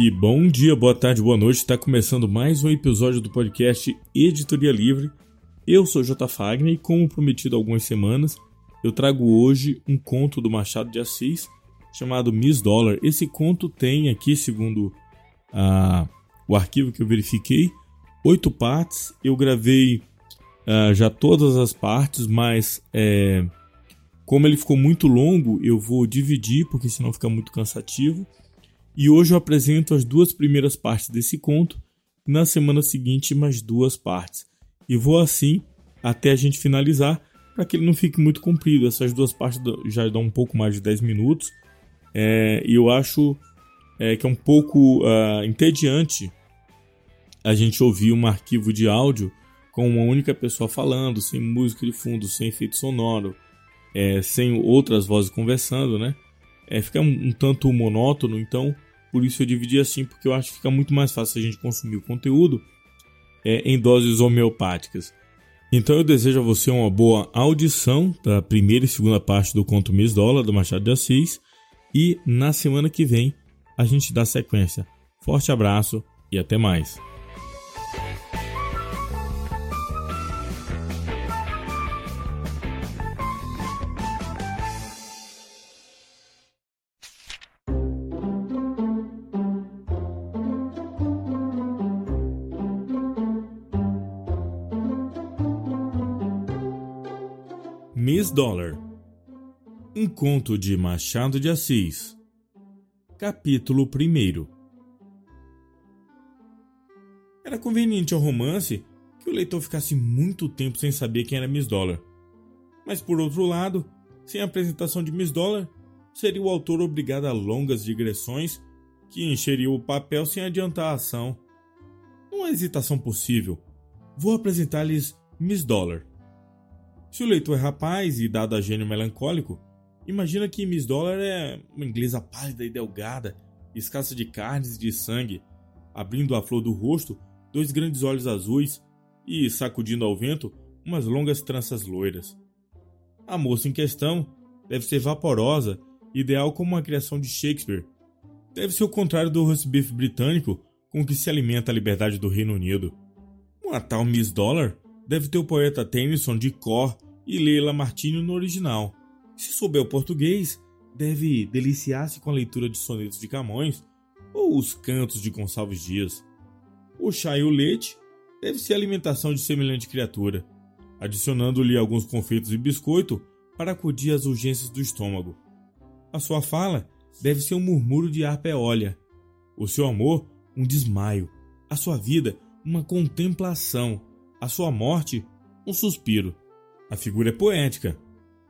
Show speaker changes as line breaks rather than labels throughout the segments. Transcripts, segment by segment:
E bom dia, boa tarde, boa noite. Está começando mais um episódio do podcast Editoria Livre. Eu sou J. Fagner e, como prometido há algumas semanas, eu trago hoje um conto do Machado de Assis chamado Miss Dollar. Esse conto tem aqui, segundo o arquivo que eu verifiquei, oito partes. Eu gravei já todas as partes, mas é, como ele ficou muito longo, eu vou dividir, porque senão fica muito cansativo. E hoje eu apresento as duas primeiras partes desse conto, na semana seguinte mais duas partes. E vou assim até a gente finalizar, para que ele não fique muito comprido. Essas duas partes já dão um pouco mais de 10 minutos. É, e eu acho é, que é um pouco uh, entediante a gente ouvir um arquivo de áudio com uma única pessoa falando, sem música de fundo, sem efeito sonoro, é, sem outras vozes conversando, né? É, fica um, um, tanto monótono, então por isso eu dividi assim, porque eu acho que fica muito mais fácil a gente consumir o conteúdo é, em doses homeopáticas. Então eu desejo a você uma boa audição da primeira e segunda parte do conto Miss Dólar do Machado de Assis e na semana que vem a gente dá sequência. Forte abraço e até mais. Dollar Um conto de Machado de Assis Capítulo 1 Era conveniente ao romance que o leitor ficasse muito tempo sem saber quem era Miss Dollar. Mas por outro lado, sem a apresentação de Miss Dollar, seria o autor obrigado a longas digressões que encheriam o papel sem adiantar a ação. Uma hesitação possível. Vou apresentar-lhes Miss Dollar, se o leitor é rapaz e dado a gênio melancólico, imagina que Miss Dollar é uma inglesa pálida e delgada, escassa de carnes e de sangue, abrindo a flor do rosto dois grandes olhos azuis e, sacudindo ao vento, umas longas tranças loiras. A moça em questão deve ser vaporosa, ideal como uma criação de Shakespeare. Deve ser o contrário do roast beef britânico com que se alimenta a liberdade do Reino Unido. Uma tal Miss Dollar deve ter o poeta Tennyson de cor e Leila Martini no original. Se souber o português, deve deliciar-se com a leitura de sonetos de Camões ou os cantos de Gonçalves Dias. O chá e o leite deve ser a alimentação de semelhante criatura, adicionando-lhe alguns confeitos e biscoito para acudir às urgências do estômago. A sua fala deve ser um murmúrio de harpa eólia, o seu amor um desmaio, a sua vida uma contemplação, a sua morte, um suspiro. A figura é poética,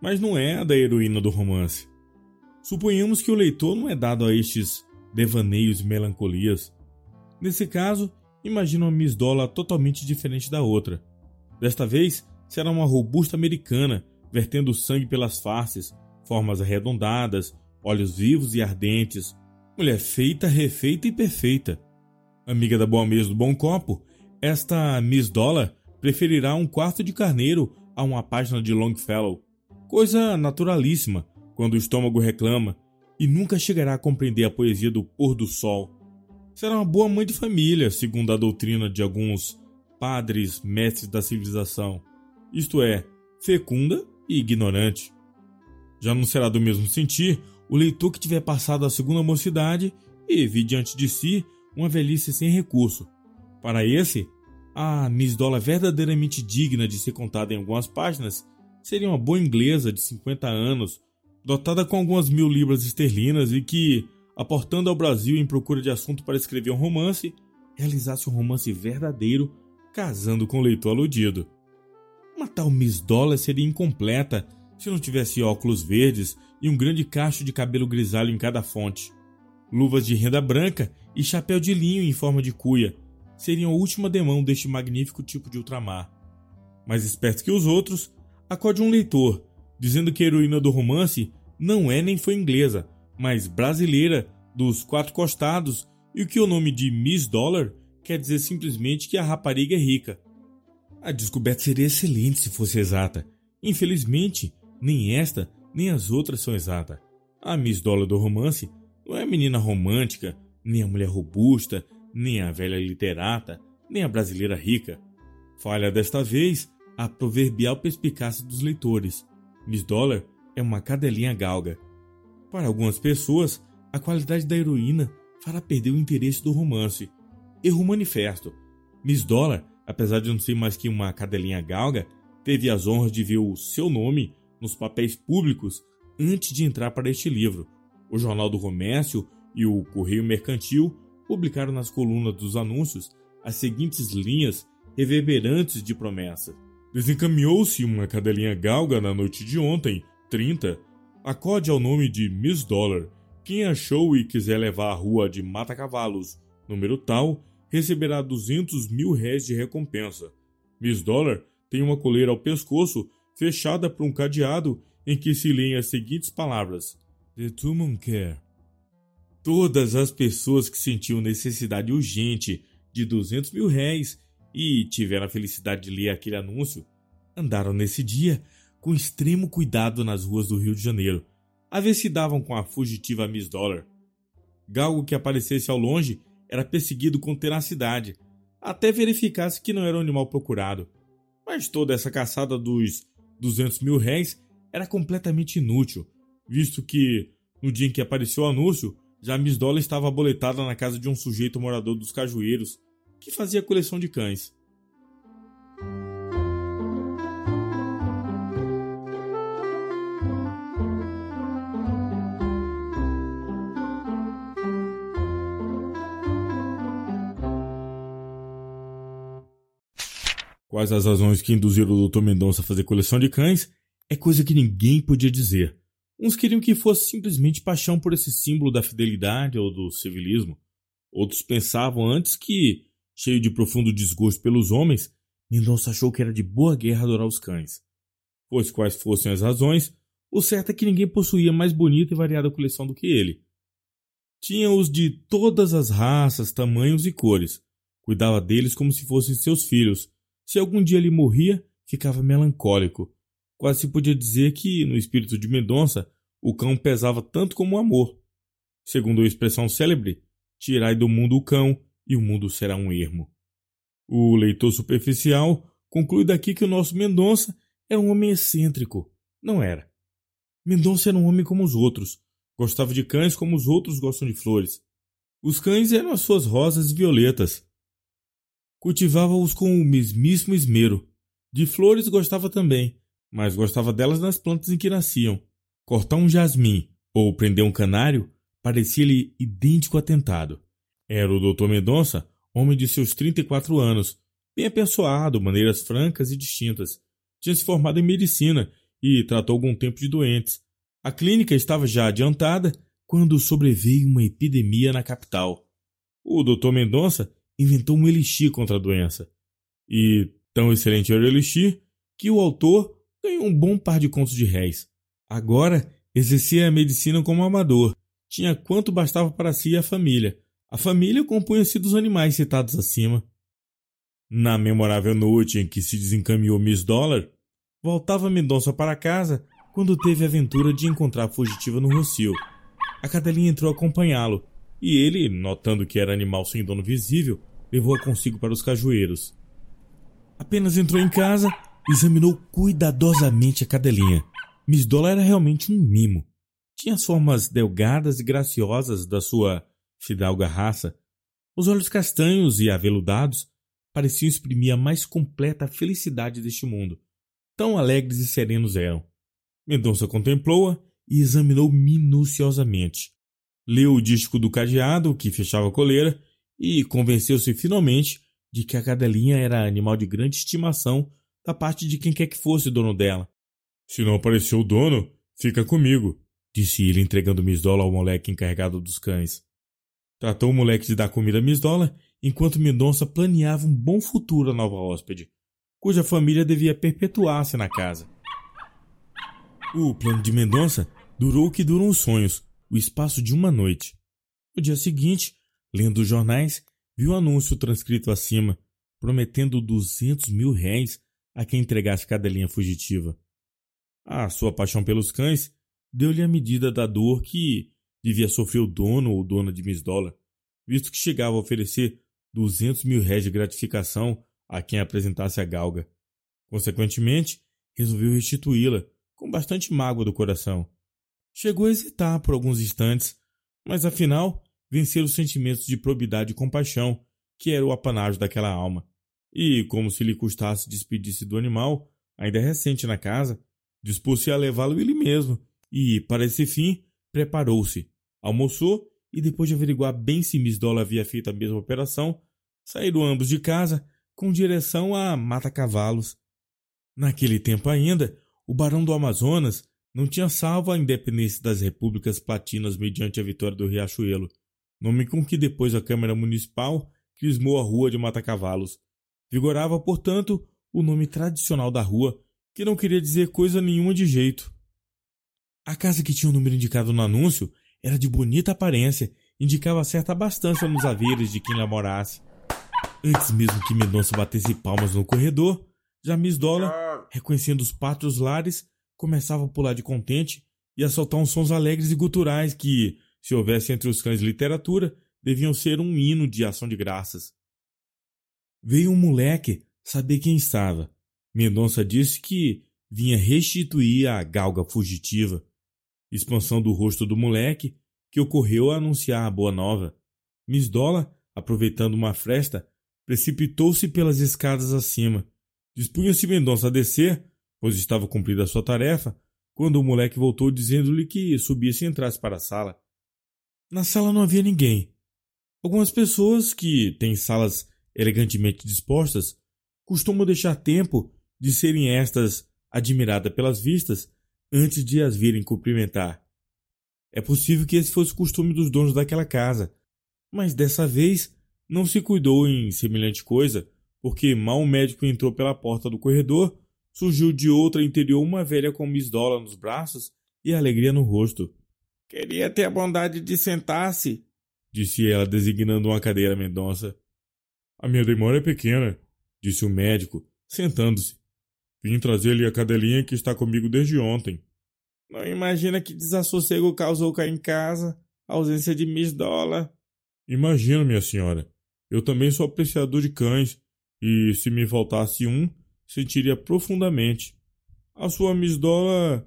mas não é a da heroína do romance. Suponhamos que o leitor não é dado a estes devaneios e melancolias. Nesse caso, imagina uma Miss Dola totalmente diferente da outra. Desta vez, será uma robusta americana, vertendo sangue pelas faces, formas arredondadas, olhos vivos e ardentes, mulher feita, refeita e perfeita. Amiga da boa mesa do bom copo, esta Miss Dollar preferirá um quarto de carneiro a uma página de Longfellow. Coisa naturalíssima quando o estômago reclama e nunca chegará a compreender a poesia do pôr do sol. Será uma boa mãe de família, segundo a doutrina de alguns padres mestres da civilização, isto é, fecunda e ignorante. Já não será do mesmo sentir o leitor que tiver passado a segunda mocidade e vi diante de si uma velhice sem recurso. Para esse, a Miss Dollar verdadeiramente digna de ser contada em algumas páginas seria uma boa inglesa de 50 anos, dotada com algumas mil libras esterlinas e que, aportando ao Brasil em procura de assunto para escrever um romance, realizasse um romance verdadeiro, casando com o leitor aludido. Uma tal Miss Dollar seria incompleta se não tivesse óculos verdes e um grande cacho de cabelo grisalho em cada fonte, luvas de renda branca e chapéu de linho em forma de cuia, seriam a última demão deste magnífico tipo de ultramar. Mais esperto que os outros, acode um leitor, dizendo que a heroína do romance não é nem foi inglesa, mas brasileira dos quatro costados e que o nome de Miss Dollar quer dizer simplesmente que a rapariga é rica. A descoberta seria excelente se fosse exata. Infelizmente, nem esta nem as outras são exatas. A Miss Dollar do romance não é menina romântica, nem a mulher robusta, nem a velha literata, nem a brasileira rica. Falha desta vez a proverbial perspicácia dos leitores. Miss Dollar é uma cadelinha galga. Para algumas pessoas, a qualidade da heroína fará perder o interesse do romance. Erro manifesto. Miss Dollar, apesar de não ser mais que uma cadelinha galga, teve as honras de ver o seu nome nos papéis públicos antes de entrar para este livro. O Jornal do Comércio e o Correio Mercantil publicaram nas colunas dos anúncios as seguintes linhas reverberantes de promessa. Desencaminhou-se uma cadelinha galga na noite de ontem, 30. Acode ao nome de Miss Dollar. Quem achou e quiser levar à rua de Mata Cavalos, número tal, receberá 200 mil réis de recompensa. Miss Dollar tem uma coleira ao pescoço fechada por um cadeado em que se leem as seguintes palavras: The Tumon Care. Todas as pessoas que sentiam necessidade urgente de 200 mil réis e tiveram a felicidade de ler aquele anúncio andaram nesse dia com extremo cuidado nas ruas do Rio de Janeiro, a ver se davam com a fugitiva Miss Dollar. Galgo que aparecesse ao longe era perseguido com tenacidade, até verificasse que não era o animal procurado. Mas toda essa caçada dos 200 mil réis era completamente inútil, visto que, no dia em que apareceu o anúncio, já Miss Dollar estava aboletada na casa de um sujeito morador dos Cajueiros, que fazia coleção de cães. Quais as razões que induziram o Dr. Mendonça a fazer coleção de cães é coisa que ninguém podia dizer. Uns queriam que fosse simplesmente paixão por esse símbolo da fidelidade ou do civilismo. Outros pensavam antes que, cheio de profundo desgosto pelos homens, Mendonça achou que era de boa guerra adorar os cães. Pois quais fossem as razões, o certo é que ninguém possuía mais bonita e variada coleção do que ele. Tinha-os de todas as raças, tamanhos e cores. Cuidava deles como se fossem seus filhos se algum dia ele morria, ficava melancólico. Quase se podia dizer que, no espírito de Mendonça, o cão pesava tanto como o amor. Segundo a expressão célebre, tirai do mundo o cão e o mundo será um ermo. O leitor superficial conclui daqui que o nosso Mendonça era um homem excêntrico. Não era. Mendonça era um homem como os outros. Gostava de cães como os outros gostam de flores. Os cães eram as suas rosas e violetas. Cultivava-os com o mesmíssimo esmero. De flores gostava também, mas gostava delas nas plantas em que nasciam. Cortar um jasmim ou prender um canário parecia-lhe idêntico atentado. Era o doutor Mendonça, homem de seus 34 anos, bem apessoado, maneiras francas e distintas. Tinha se formado em medicina e tratou algum tempo de doentes. A clínica estava já adiantada quando sobreveio uma epidemia na capital. O doutor Mendonça inventou um elixir contra a doença. E tão excelente era o elixir que o autor ganhou um bom par de contos de réis. Agora exercia a medicina como amador, tinha quanto bastava para si e a família. A família compunha-se dos animais citados acima. Na memorável noite em que se desencaminhou Miss Dollar, voltava Mendonça para casa quando teve a aventura de encontrar a fugitiva no Rocio. A cadelinha entrou acompanhá-lo, e ele, notando que era animal sem dono visível, levou-a consigo para os cajueiros. Apenas entrou em casa, examinou cuidadosamente a cadelinha. Miss Dollar era realmente um mimo. Tinha as formas delgadas e graciosas da sua fidalga raça. Os olhos castanhos e aveludados pareciam exprimir a mais completa felicidade deste mundo. Tão alegres e serenos eram. Mendonça contemplou-a e examinou minuciosamente. Leu o disco do cadeado que fechava a coleira e convenceu-se finalmente de que a cadelinha era animal de grande estimação da parte de quem quer que fosse o dono dela. Se não apareceu o dono, fica comigo, disse ele entregando Miss Dola ao moleque encarregado dos cães. Tratou o moleque de dar comida a Miss Dola, enquanto Mendonça planeava um bom futuro à nova hóspede, cuja família devia perpetuar-se na casa. O plano de Mendonça durou o que duram os sonhos, o espaço de uma noite. No dia seguinte, Lendo os jornais, viu o anúncio transcrito acima, prometendo 200 mil réis a quem entregasse cadelinha fugitiva. A sua paixão pelos cães deu-lhe a medida da dor que devia sofrer o dono ou dona de Miss Dollar. visto que chegava a oferecer 200 mil réis de gratificação a quem apresentasse a galga. Consequentemente, resolveu restituí-la, com bastante mágoa do coração. Chegou a hesitar por alguns instantes, mas afinal vencer os sentimentos de probidade e compaixão, que era o apanágio daquela alma. E, como se lhe custasse despedir-se do animal, ainda recente na casa, dispôs-se a levá-lo ele mesmo, e, para esse fim, preparou-se, almoçou e, depois de averiguar bem se Miss Dola havia feito a mesma operação, saíram ambos de casa com direção a Mata-Cavalos. Naquele tempo ainda, o Barão do Amazonas não tinha salvo a independência das repúblicas platinas mediante a vitória do Riachuelo, nome com que depois a Câmara Municipal crismou a Rua de Mata-Cavalos. Vigorava, portanto, o nome tradicional da rua, que não queria dizer coisa nenhuma de jeito. A casa que tinha o número indicado no anúncio era de bonita aparência, indicava certa abastança nos haveres de quem lá morasse. Antes mesmo que Mendonça batesse palmas no corredor, já Miss Dollar, reconhecendo os pátrios lares, começava a pular de contente e a soltar uns sons alegres e guturais que, se houvesse entre os cães literatura, deviam ser um hino de ação de graças. Veio um moleque saber quem estava. Mendonça disse que vinha restituir a galga fugitiva expansão do rosto do moleque, que ocorreu a anunciar a boa nova. Miss Dola, aproveitando uma fresta, precipitou-se pelas escadas acima. Dispunha-se Mendonça a descer, pois estava cumprida a sua tarefa, quando o moleque voltou dizendo-lhe que subisse e entrasse para a sala. Na sala não havia ninguém. Algumas pessoas que têm salas elegantemente dispostas costumam deixar tempo de serem estas admiradas pelas vistas antes de as virem cumprimentar. É possível que esse fosse o costume dos donos daquela casa, mas dessa vez não se cuidou em semelhante coisa, porque mal o médico entrou pela porta do corredor, surgiu de outra interior uma velha com Miss Dola nos braços e alegria no rosto. Queria ter a bondade de sentar-se, disse ela, designando uma cadeira Mendonça. A minha demora é pequena, disse o médico, sentando-se. Vim trazer-lhe a cadelinha que está comigo desde ontem. Não imagina que desassossego causou cá em casa a ausência de Miss Dola. Imagino, minha senhora. Eu também sou apreciador de cães, e se me faltasse um, sentiria profundamente. A sua Miss Dola.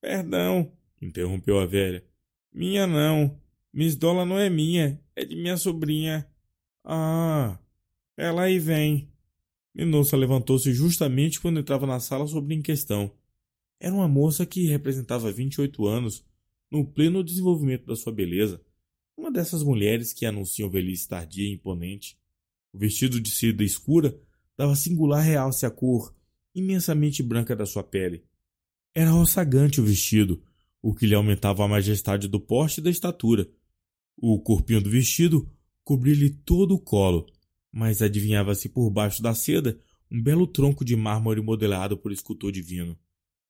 Perdão, interrompeu a velha. Minha não. Miss Dola não é minha, é de minha sobrinha. Ah, ela aí vem. Mendonça levantou-se justamente quando entrava na sala sobre em questão. Era uma moça que representava 28 anos, no pleno desenvolvimento da sua beleza. Uma dessas mulheres que anunciam velhice tardia e imponente. O vestido de seda escura dava singular realce à cor imensamente branca da sua pele. Era roçagante o vestido, o que lhe aumentava a majestade do porte e da estatura. O corpinho do vestido cobria-lhe todo o colo, mas adivinhava-se por baixo da seda um belo tronco de mármore modelado por escultor divino.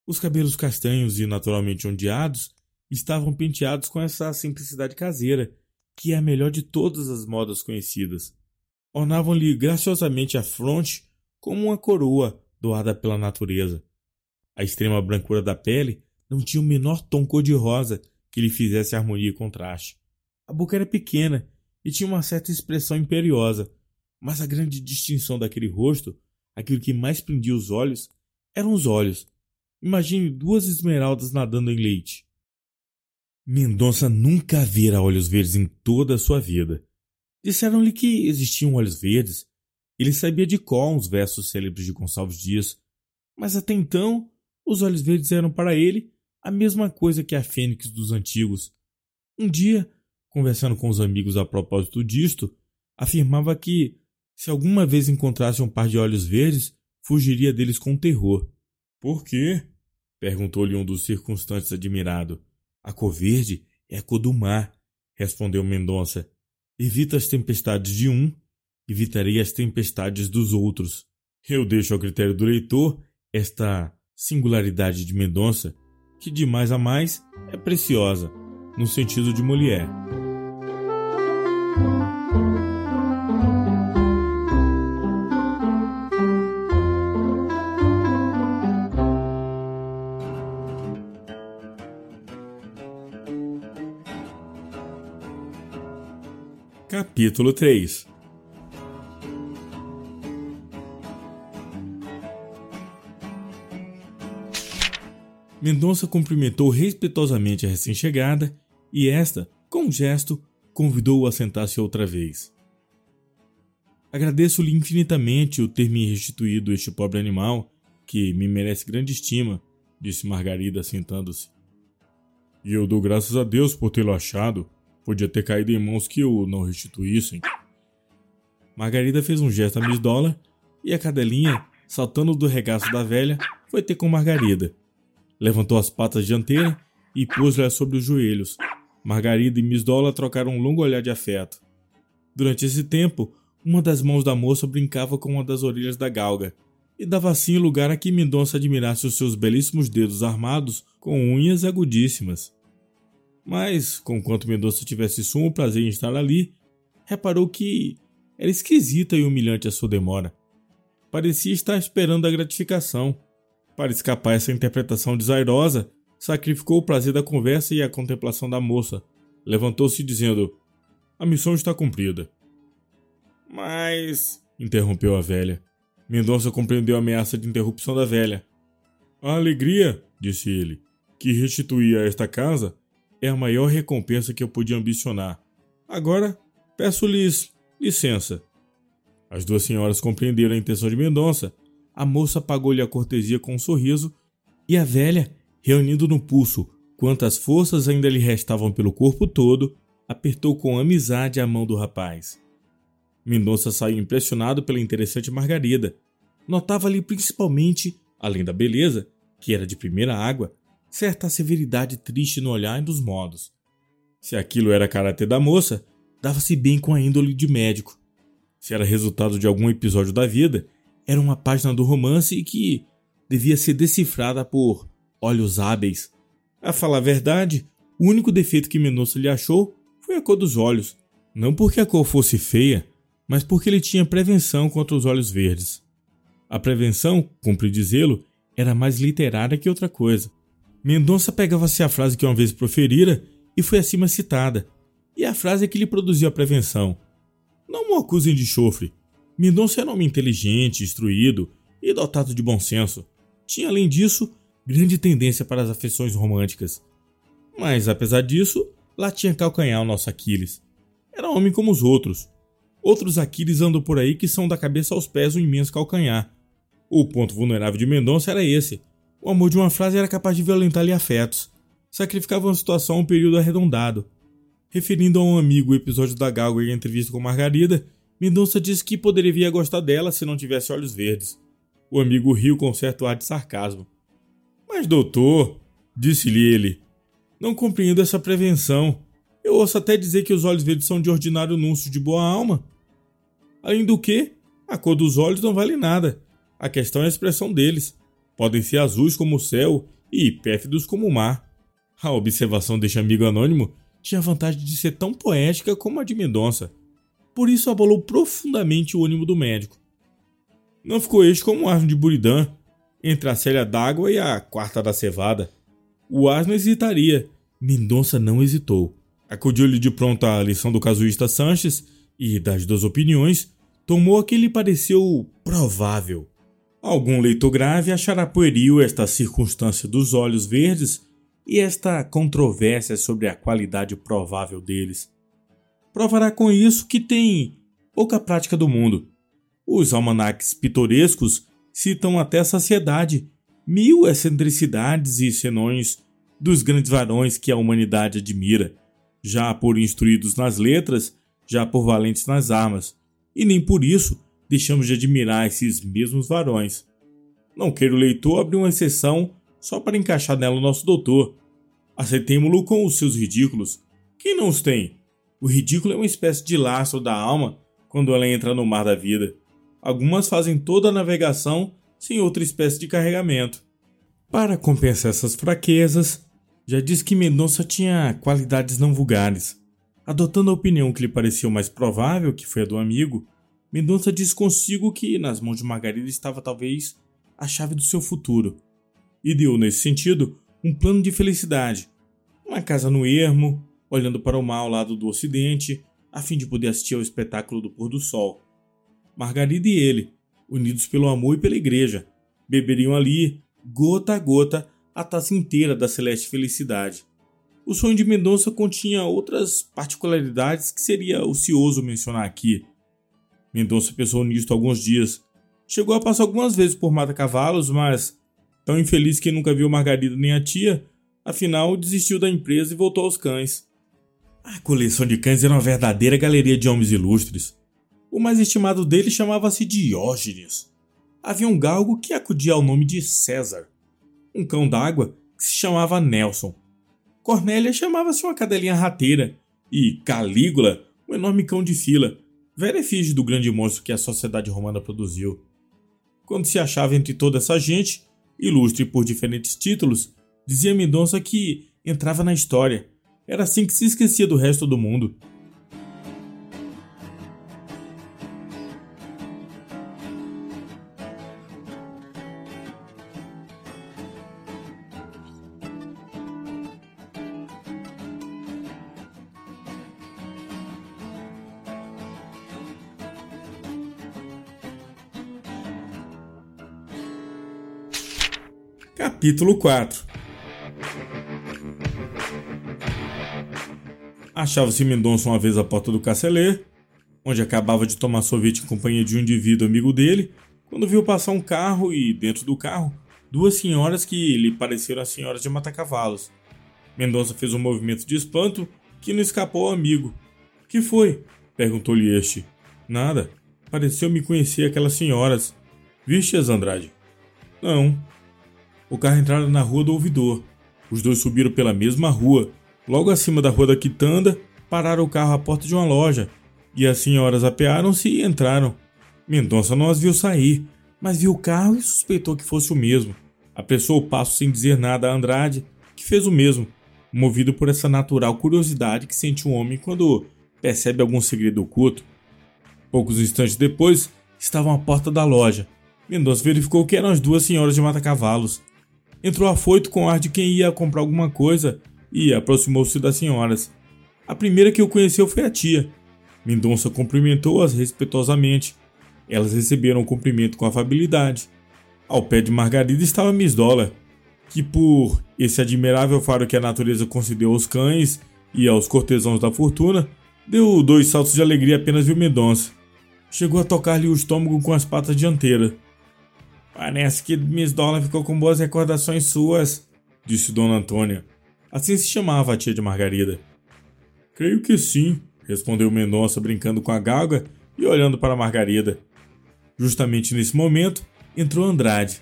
Os cabelos castanhos e naturalmente ondeados estavam penteados com essa simplicidade caseira, que é a melhor de todas as modas conhecidas. Ornavam-lhe graciosamente a fronte como uma coroa doada pela natureza. A extrema brancura da pele não tinha o menor tom cor-de-rosa que lhe fizesse harmonia e contraste. A boca era pequena e tinha uma certa expressão imperiosa, mas a grande distinção daquele rosto, aquilo que mais prendia os olhos, eram os olhos. Imagine duas esmeraldas nadando em leite. Mendonça nunca vira olhos verdes em toda a sua vida. Disseram-lhe que existiam olhos verdes. Ele sabia de qual uns versos célebres de Gonçalves Dias, mas até então os olhos verdes eram para ele a mesma coisa que a fênix dos antigos. Um dia, conversando com os amigos a propósito disto, afirmava que se alguma vez encontrasse um par de olhos verdes, fugiria deles com terror. Por quê? perguntou-lhe um dos circunstantes admirado. A cor verde é a cor do mar, respondeu Mendonça. Evita as tempestades de um, evitarei as tempestades dos outros. Eu deixo ao critério do leitor esta singularidade de Mendonça, que de mais a mais é preciosa, no sentido de Molière. Capítulo 3 Mendonça cumprimentou respeitosamente a recém-chegada e esta, com um gesto, convidou-o a sentar-se outra vez. Agradeço-lhe infinitamente o ter me restituído este pobre animal, que me merece grande estima, disse Margarida sentando-se. E eu dou graças a Deus por tê-lo achado. Podia ter caído em mãos que o não restituíssem. Margarida fez um gesto a Miss Dollar e a cadelinha, saltando do regaço da velha, foi ter com Margarida. Levantou as patas dianteiras e pôs-lhe sobre os joelhos. Margarida e Miss Dollar trocaram um longo olhar de afeto. Durante esse tempo, uma das mãos da moça brincava com uma das orelhas da galga, e dava assim lugar a que Mendonça admirasse os seus belíssimos dedos armados com unhas agudíssimas. Mas, conquanto Mendonça tivesse sumo prazer em estar ali, reparou que era esquisita e humilhante a sua demora. Parecia estar esperando a gratificação. Para escapar essa interpretação desairosa, sacrificou o prazer da conversa e a contemplação da moça. Levantou-se dizendo: A missão está cumprida. Mas. interrompeu a velha. Mendonça compreendeu a ameaça de interrupção da velha. A alegria, disse ele, que restituir a esta casa é a maior recompensa que eu podia ambicionar. Agora, peço-lhes licença. As duas senhoras compreenderam a intenção de Mendonça a moça pagou-lhe a cortesia com um sorriso e a velha, reunindo no pulso quantas forças ainda lhe restavam pelo corpo todo, apertou com amizade a mão do rapaz. Mendonça saiu impressionado pela interessante Margarida. Notava-lhe principalmente, além da beleza, que era de primeira água, certa severidade triste no olhar e nos modos. Se aquilo era caráter da moça, dava-se bem com a índole de médico. Se era resultado de algum episódio da vida, era uma página do romance que devia ser decifrada por olhos hábeis. A falar a verdade, o único defeito que Mendonça lhe achou foi a cor dos olhos. Não porque a cor fosse feia, mas porque ele tinha prevenção contra os olhos verdes. A prevenção, cumpre dizê-lo, era mais literária que outra coisa. Mendonça pegava-se a frase que uma vez proferira e foi acima citada, e a frase é que lhe produziu a prevenção. Não o acusem de chofre, Mendonça era um homem inteligente, instruído e dotado de bom senso. Tinha, além disso, grande tendência para as afeições românticas. Mas, apesar disso, lá tinha calcanhar o nosso Aquiles. Era homem como os outros. Outros Aquiles andam por aí que são da cabeça aos pés um imenso calcanhar. O ponto vulnerável de Mendonça era esse. O amor de uma frase era capaz de violentar-lhe afetos. Sacrificava uma situação a um período arredondado. Referindo a um amigo o episódio da Galga em entrevista com Margarida, Mendonça disse que poderia vir a gostar dela se não tivesse olhos verdes. O amigo riu com certo ar de sarcasmo. Mas, doutor, disse-lhe ele, não compreendo essa prevenção. Eu ouço até dizer que os olhos verdes são de ordinário núncio de boa alma. Além do que, a cor dos olhos não vale nada. A questão é a expressão deles. Podem ser azuis como o céu e pérfidos como o mar. A observação deste amigo anônimo tinha a vantagem de ser tão poética como a de Mendonça por isso abalou profundamente o ânimo do médico. Não ficou este como um asno de Buridã, entre a célia d'água e a quarta da cevada. O asno hesitaria, Mendonça não hesitou. Acudiu-lhe de pronto a lição do casuísta Sanches e, das duas opiniões, tomou a que lhe pareceu provável. Algum leitor grave achará pueril esta circunstância dos olhos verdes e esta controvérsia sobre a qualidade provável deles. Provará com isso que tem pouca prática do mundo. Os almanaques pitorescos citam até a saciedade mil excentricidades e senões dos grandes varões que a humanidade admira, já por instruídos nas letras, já por valentes nas armas, e nem por isso deixamos de admirar esses mesmos varões. Não queira o leitor abrir uma exceção só para encaixar nela o nosso doutor. Aceitemo-lo com os seus ridículos. Quem não os tem? O ridículo é uma espécie de lastro da alma quando ela entra no mar da vida. Algumas fazem toda a navegação sem outra espécie de carregamento. Para compensar essas fraquezas, já disse que Mendonça tinha qualidades não vulgares. Adotando a opinião que lhe pareceu mais provável, que foi a do amigo, Mendonça disse consigo que nas mãos de Margarida estava talvez a chave do seu futuro. E deu, nesse sentido, um plano de felicidade. Uma casa no ermo, olhando para o mar ao lado do ocidente, a fim de poder assistir ao espetáculo do pôr do sol. Margarida e ele, unidos pelo amor e pela igreja, beberiam ali, gota a gota, a taça inteira da celeste felicidade. O sonho de Mendonça continha outras particularidades que seria ocioso mencionar aqui. Mendonça pensou nisto alguns dias. Chegou a passar algumas vezes por mata-cavalos, mas, tão infeliz que nunca viu Margarida nem a tia, afinal desistiu da empresa e voltou aos cães. A coleção de cães era uma verdadeira galeria de homens ilustres. O mais estimado deles chamava-se Diógenes. Havia um galgo que acudia ao nome de César, um cão d'água que se chamava Nelson. Cornélia chamava-se uma cadelinha rateira e Calígula, um enorme cão de fila, velha efígie do grande monstro que a sociedade romana produziu. Quando se achava entre toda essa gente, ilustre por diferentes títulos, dizia Mendonça que entrava na história. Era assim que se esquecia do resto do mundo. Capítulo 4 Achava-se Mendonça uma vez à porta do Cacelê, onde acabava de tomar sorvete em companhia de um indivíduo amigo dele, quando viu passar um carro e, dentro do carro, duas senhoras que lhe pareceram as senhoras de mata-cavalos. Mendonça fez um movimento de espanto que não escapou ao amigo. Que foi? perguntou-lhe este. Nada. Pareceu-me conhecer aquelas senhoras. Viste-as, Andrade? Não, o carro entrara na rua do ouvidor. Os dois subiram pela mesma rua. Logo acima da rua da quitanda, pararam o carro à porta de uma loja. E as senhoras apearam-se e entraram. Mendonça não as viu sair, mas viu o carro e suspeitou que fosse o mesmo. Apressou o passo sem dizer nada a Andrade, que fez o mesmo, movido por essa natural curiosidade que sente um homem quando percebe algum segredo oculto. Poucos instantes depois, estavam à porta da loja. Mendonça verificou que eram as duas senhoras de mata-cavalos. Entrou afoito com ar de quem ia comprar alguma coisa e aproximou-se das senhoras. A primeira que o conheceu foi a tia. Mendonça cumprimentou-as respeitosamente. Elas receberam o cumprimento com afabilidade. Ao pé de Margarida estava Miss Dollar, que por esse admirável faro que a natureza concedeu aos cães e aos cortesãos da fortuna, deu dois saltos de alegria apenas viu Mendonça. Chegou a tocar-lhe o estômago com as patas dianteiras. Parece que Miss Dollar ficou com boas recordações suas, disse Dona Antônia. Assim se chamava a tia de Margarida. Creio que sim, respondeu Mendonça brincando com a galga e olhando para Margarida. Justamente nesse momento, entrou Andrade.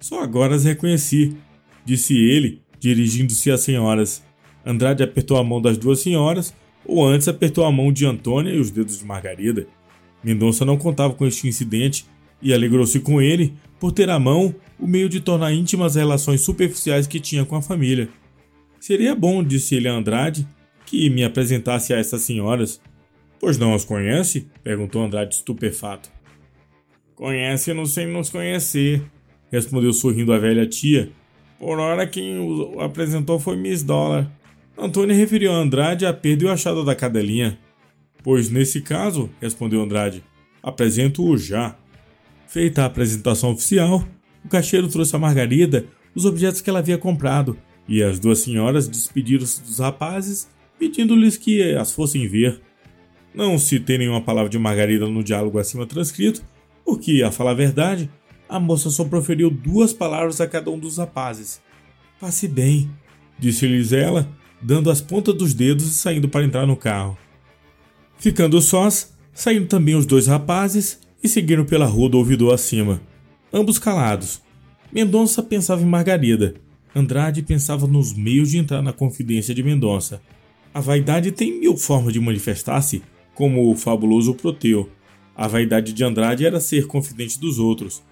Só agora as reconheci, disse ele, dirigindo-se às senhoras. Andrade apertou a mão das duas senhoras, ou antes apertou a mão de Antônia e os dedos de Margarida. Mendonça não contava com este incidente e alegrou-se com ele por ter à mão o meio de tornar íntimas as relações superficiais que tinha com a família. Seria bom, disse ele a Andrade, que me apresentasse a essas senhoras. Pois não as conhece? perguntou Andrade estupefato. Conhece não sem nos conhecer, respondeu sorrindo a velha tia. Por hora quem o apresentou foi Miss Dollar. Antônio referiu a Andrade a perda e o achado da cadelinha. Pois nesse caso, respondeu Andrade, apresento-o já. Feita a apresentação oficial, o caixeiro trouxe a Margarida os objetos que ela havia comprado e as duas senhoras despediram-se dos rapazes, pedindo-lhes que as fossem ver. Não citei nenhuma palavra de Margarida no diálogo acima transcrito, porque, a falar a verdade, a moça só proferiu duas palavras a cada um dos rapazes. Passe bem, disse-lhes ela, dando as pontas dos dedos e saindo para entrar no carro. Ficando sós, saíram também os dois rapazes e seguiram pela rua do ouvidor acima, ambos calados. Mendonça pensava em Margarida. Andrade pensava nos meios de entrar na confidência de Mendonça. A vaidade tem mil formas de manifestar-se, como o fabuloso Proteu. A vaidade de Andrade era ser confidente dos outros.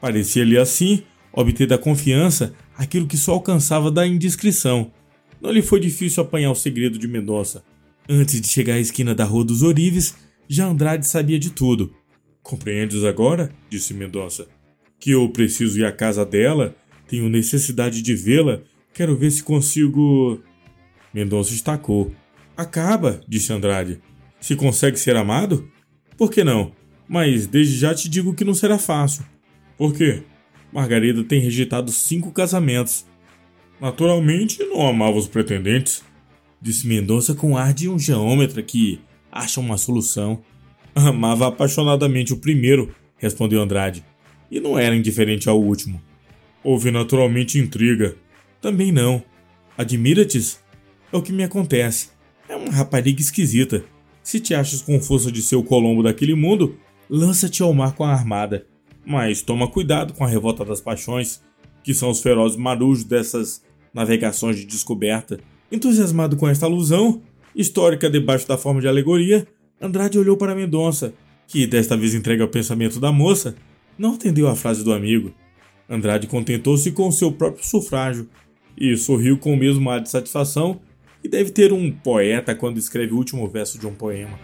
Parecia-lhe assim obter da confiança aquilo que só alcançava da indiscrição. Não lhe foi difícil apanhar o segredo de Mendonça. Antes de chegar à esquina da Rua dos Orives, já Andrade sabia de tudo. Compreendes agora? disse Mendonça. Que eu preciso ir à casa dela, tenho necessidade de vê-la, quero ver se consigo. Mendonça estacou. Acaba, disse Andrade. Se consegue ser amado? Por que não? Mas desde já te digo que não será fácil. Por quê? Margarida tem rejeitado cinco casamentos. Naturalmente, não amava os pretendentes, disse Mendonça com ar de um geômetra que acha uma solução. Amava apaixonadamente o primeiro, respondeu Andrade, e não era indiferente ao último. Houve naturalmente intriga. Também não. Admira-te? É o que me acontece. É uma rapariga esquisita. Se te achas com força de ser o Colombo daquele mundo, lança-te ao mar com a armada. Mas toma cuidado com a revolta das paixões, que são os ferozes marujos dessas navegações de descoberta. Entusiasmado com esta alusão, histórica debaixo da forma de alegoria, Andrade olhou para Mendonça, que desta vez entrega ao pensamento da moça, não atendeu à frase do amigo. Andrade contentou-se com seu próprio sufrágio e sorriu com o mesmo ar de satisfação que deve ter um poeta quando escreve o último verso de um poema.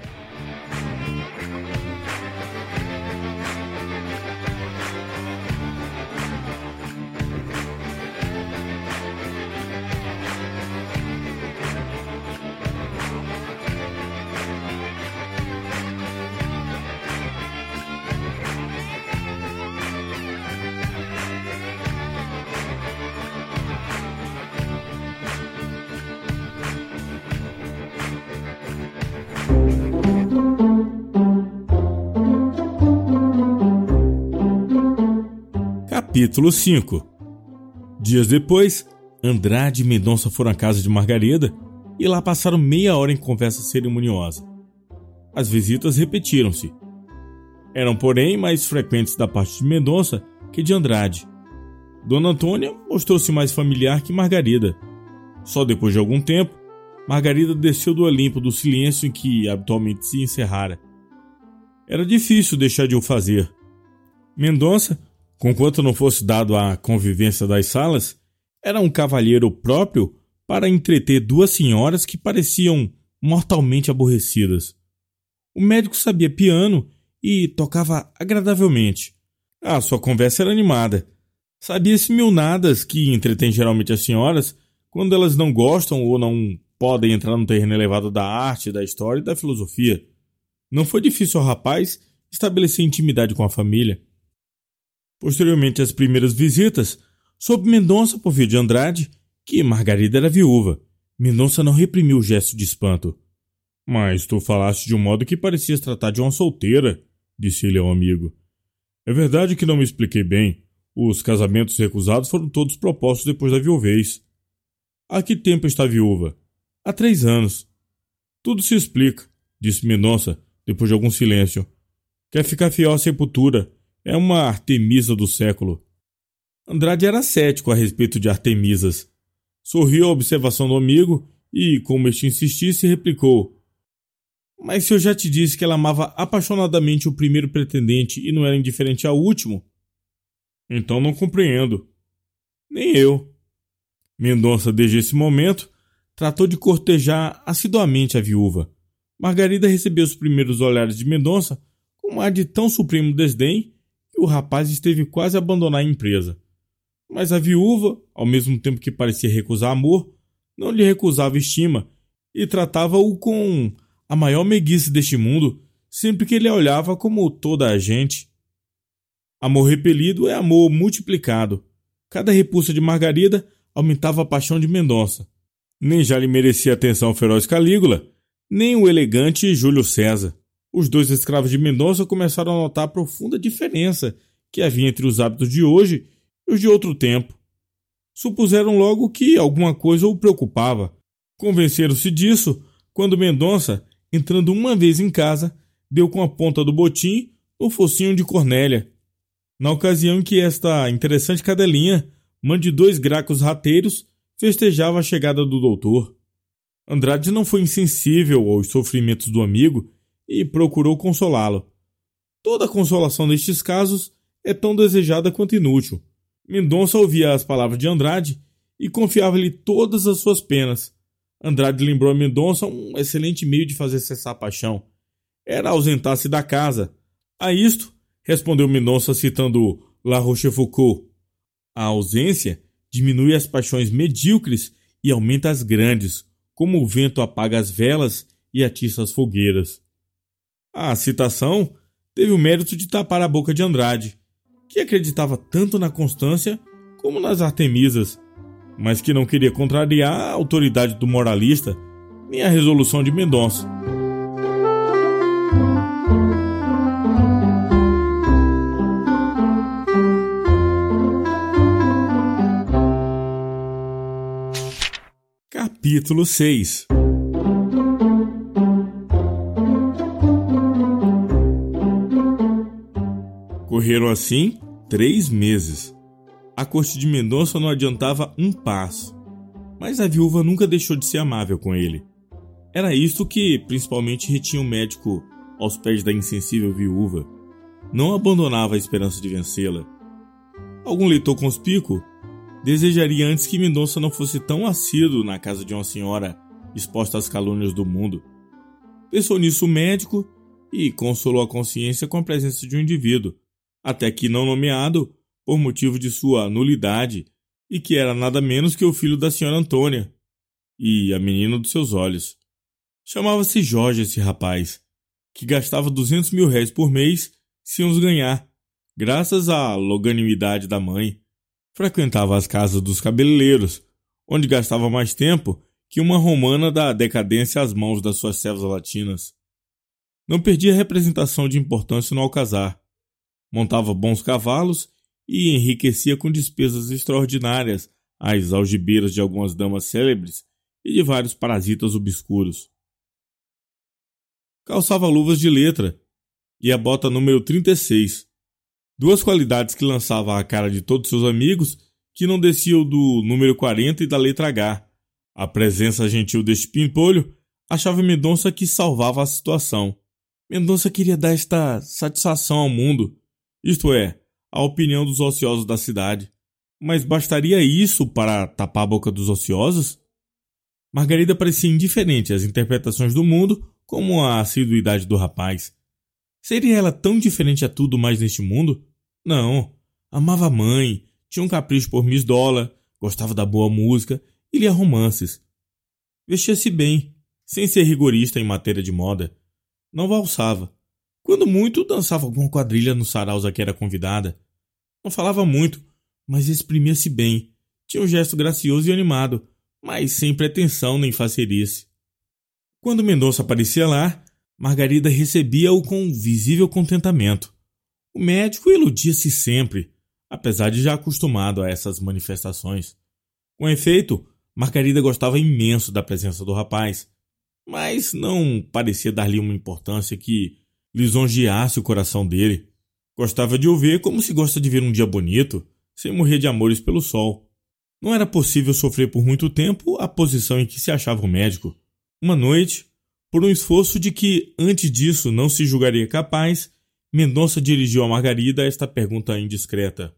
Capítulo 5 Dias depois, Andrade e Mendonça foram à casa de Margarida e lá passaram meia hora em conversa cerimoniosa. As visitas repetiram-se. Eram, porém, mais frequentes da parte de Mendonça que de Andrade. Dona Antônia mostrou-se mais familiar que Margarida. Só depois de algum tempo, Margarida desceu do Olimpo do silêncio em que habitualmente se encerrara. Era difícil deixar de o fazer. Mendonça Conquanto não fosse dado à convivência das salas, era um cavalheiro próprio para entreter duas senhoras que pareciam mortalmente aborrecidas. O médico sabia piano e tocava agradavelmente. A sua conversa era animada. Sabia-se mil nadas que entretém geralmente as senhoras quando elas não gostam ou não podem entrar no terreno elevado da arte, da história e da filosofia. Não foi difícil ao rapaz estabelecer intimidade com a família. Posteriormente às primeiras visitas, soube Mendonça por via de Andrade que Margarida era viúva. Mendonça não reprimiu o gesto de espanto. Mas tu falaste de um modo que parecias tratar de uma solteira, disse ele ao amigo. É verdade que não me expliquei bem. Os casamentos recusados foram todos propostos depois da viuvez. Há que tempo está viúva? Há três anos. Tudo se explica, disse Mendonça, depois de algum silêncio. Quer ficar fiel à sepultura, é uma Artemisa do século. Andrade era cético a respeito de Artemisas. Sorriu à observação do amigo e, como este insistisse, replicou: Mas se eu já te disse que ela amava apaixonadamente o primeiro pretendente e não era indiferente ao último? Então não compreendo. Nem eu. Mendonça, desde esse momento, tratou de cortejar assiduamente a viúva. Margarida recebeu os primeiros olhares de Mendonça com um ar de tão supremo desdém o rapaz esteve quase a abandonar a empresa. Mas a viúva, ao mesmo tempo que parecia recusar amor, não lhe recusava estima e tratava-o com a maior meiguice deste mundo, sempre que ele a olhava como toda a gente. Amor repelido é amor multiplicado. Cada repulsa de Margarida aumentava a paixão de Mendonça. Nem já lhe merecia atenção o feroz Calígula, nem o elegante Júlio César. Os dois escravos de Mendonça começaram a notar a profunda diferença que havia entre os hábitos de hoje e os de outro tempo. Supuseram logo que alguma coisa o preocupava. Convenceram-se disso quando Mendonça, entrando uma vez em casa, deu com a ponta do botim no focinho de Cornélia. Na ocasião em que esta interessante cadelinha, mãe de dois gracos rateiros, festejava a chegada do doutor. Andrade não foi insensível aos sofrimentos do amigo e procurou consolá-lo. Toda consolação nestes casos é tão desejada quanto inútil. Mendonça ouvia as palavras de Andrade e confiava-lhe todas as suas penas. Andrade lembrou a Mendonça um excelente meio de fazer cessar a paixão. Era ausentar-se da casa. A isto, respondeu Mendonça citando La Rochefoucauld. A ausência diminui as paixões medíocres e aumenta as grandes, como o vento apaga as velas e atiça as fogueiras. A citação teve o mérito de tapar a boca de Andrade, que acreditava tanto na Constância como nas Artemisas, mas que não queria contrariar a autoridade do moralista nem a resolução de Mendonça. Capítulo 6 Correram assim três meses. A corte de Mendonça não adiantava um passo, mas a viúva nunca deixou de ser amável com ele. Era isto que principalmente retinha o médico aos pés da insensível viúva. Não abandonava a esperança de vencê-la. Algum leitor conspícuo desejaria antes que Mendonça não fosse tão assíduo na casa de uma senhora exposta às calúnias do mundo. Pensou nisso o médico e consolou a consciência com a presença de um indivíduo até que não nomeado por motivo de sua nulidade, e que era nada menos que o filho da senhora Antônia e a menina dos seus olhos. Chamava-se Jorge esse rapaz, que gastava duzentos mil réis por mês sem os ganhar, graças à loganimidade da mãe. Frequentava as casas dos cabeleireiros, onde gastava mais tempo que uma romana da decadência às mãos das suas servas latinas. Não perdia representação de importância no alcazar montava bons cavalos e enriquecia com despesas extraordinárias às algibeiras de algumas damas célebres e de vários parasitas obscuros. Calçava luvas de letra e a bota número 36, duas qualidades que lançava à cara de todos seus amigos que não desciam do número 40 e da letra H. A presença gentil deste pimpolho achava Mendonça que salvava a situação. Mendonça queria dar esta satisfação ao mundo isto é, a opinião dos ociosos da cidade. Mas bastaria isso para tapar a boca dos ociosos? Margarida parecia indiferente às interpretações do mundo como à assiduidade do rapaz. Seria ela tão diferente a tudo mais neste mundo? Não. Amava a mãe, tinha um capricho por Miss Dollar, gostava da boa música e lia romances. Vestia-se bem, sem ser rigorista em matéria de moda. Não valsava, quando muito, dançava alguma quadrilha nos saraus a que era convidada. Não falava muito, mas exprimia-se bem. Tinha um gesto gracioso e animado, mas sem pretensão nem facerice. Quando Mendonça aparecia lá, Margarida recebia-o com visível contentamento. O médico iludia-se sempre, apesar de já acostumado a essas manifestações. Com efeito, Margarida gostava imenso da presença do rapaz, mas não parecia dar-lhe uma importância que lisonjeasse o coração dele. Gostava de o ver como se gosta de ver um dia bonito, sem morrer de amores pelo sol. Não era possível sofrer por muito tempo a posição em que se achava o médico. Uma noite, por um esforço de que antes disso não se julgaria capaz, Mendonça dirigiu a Margarida esta pergunta indiscreta: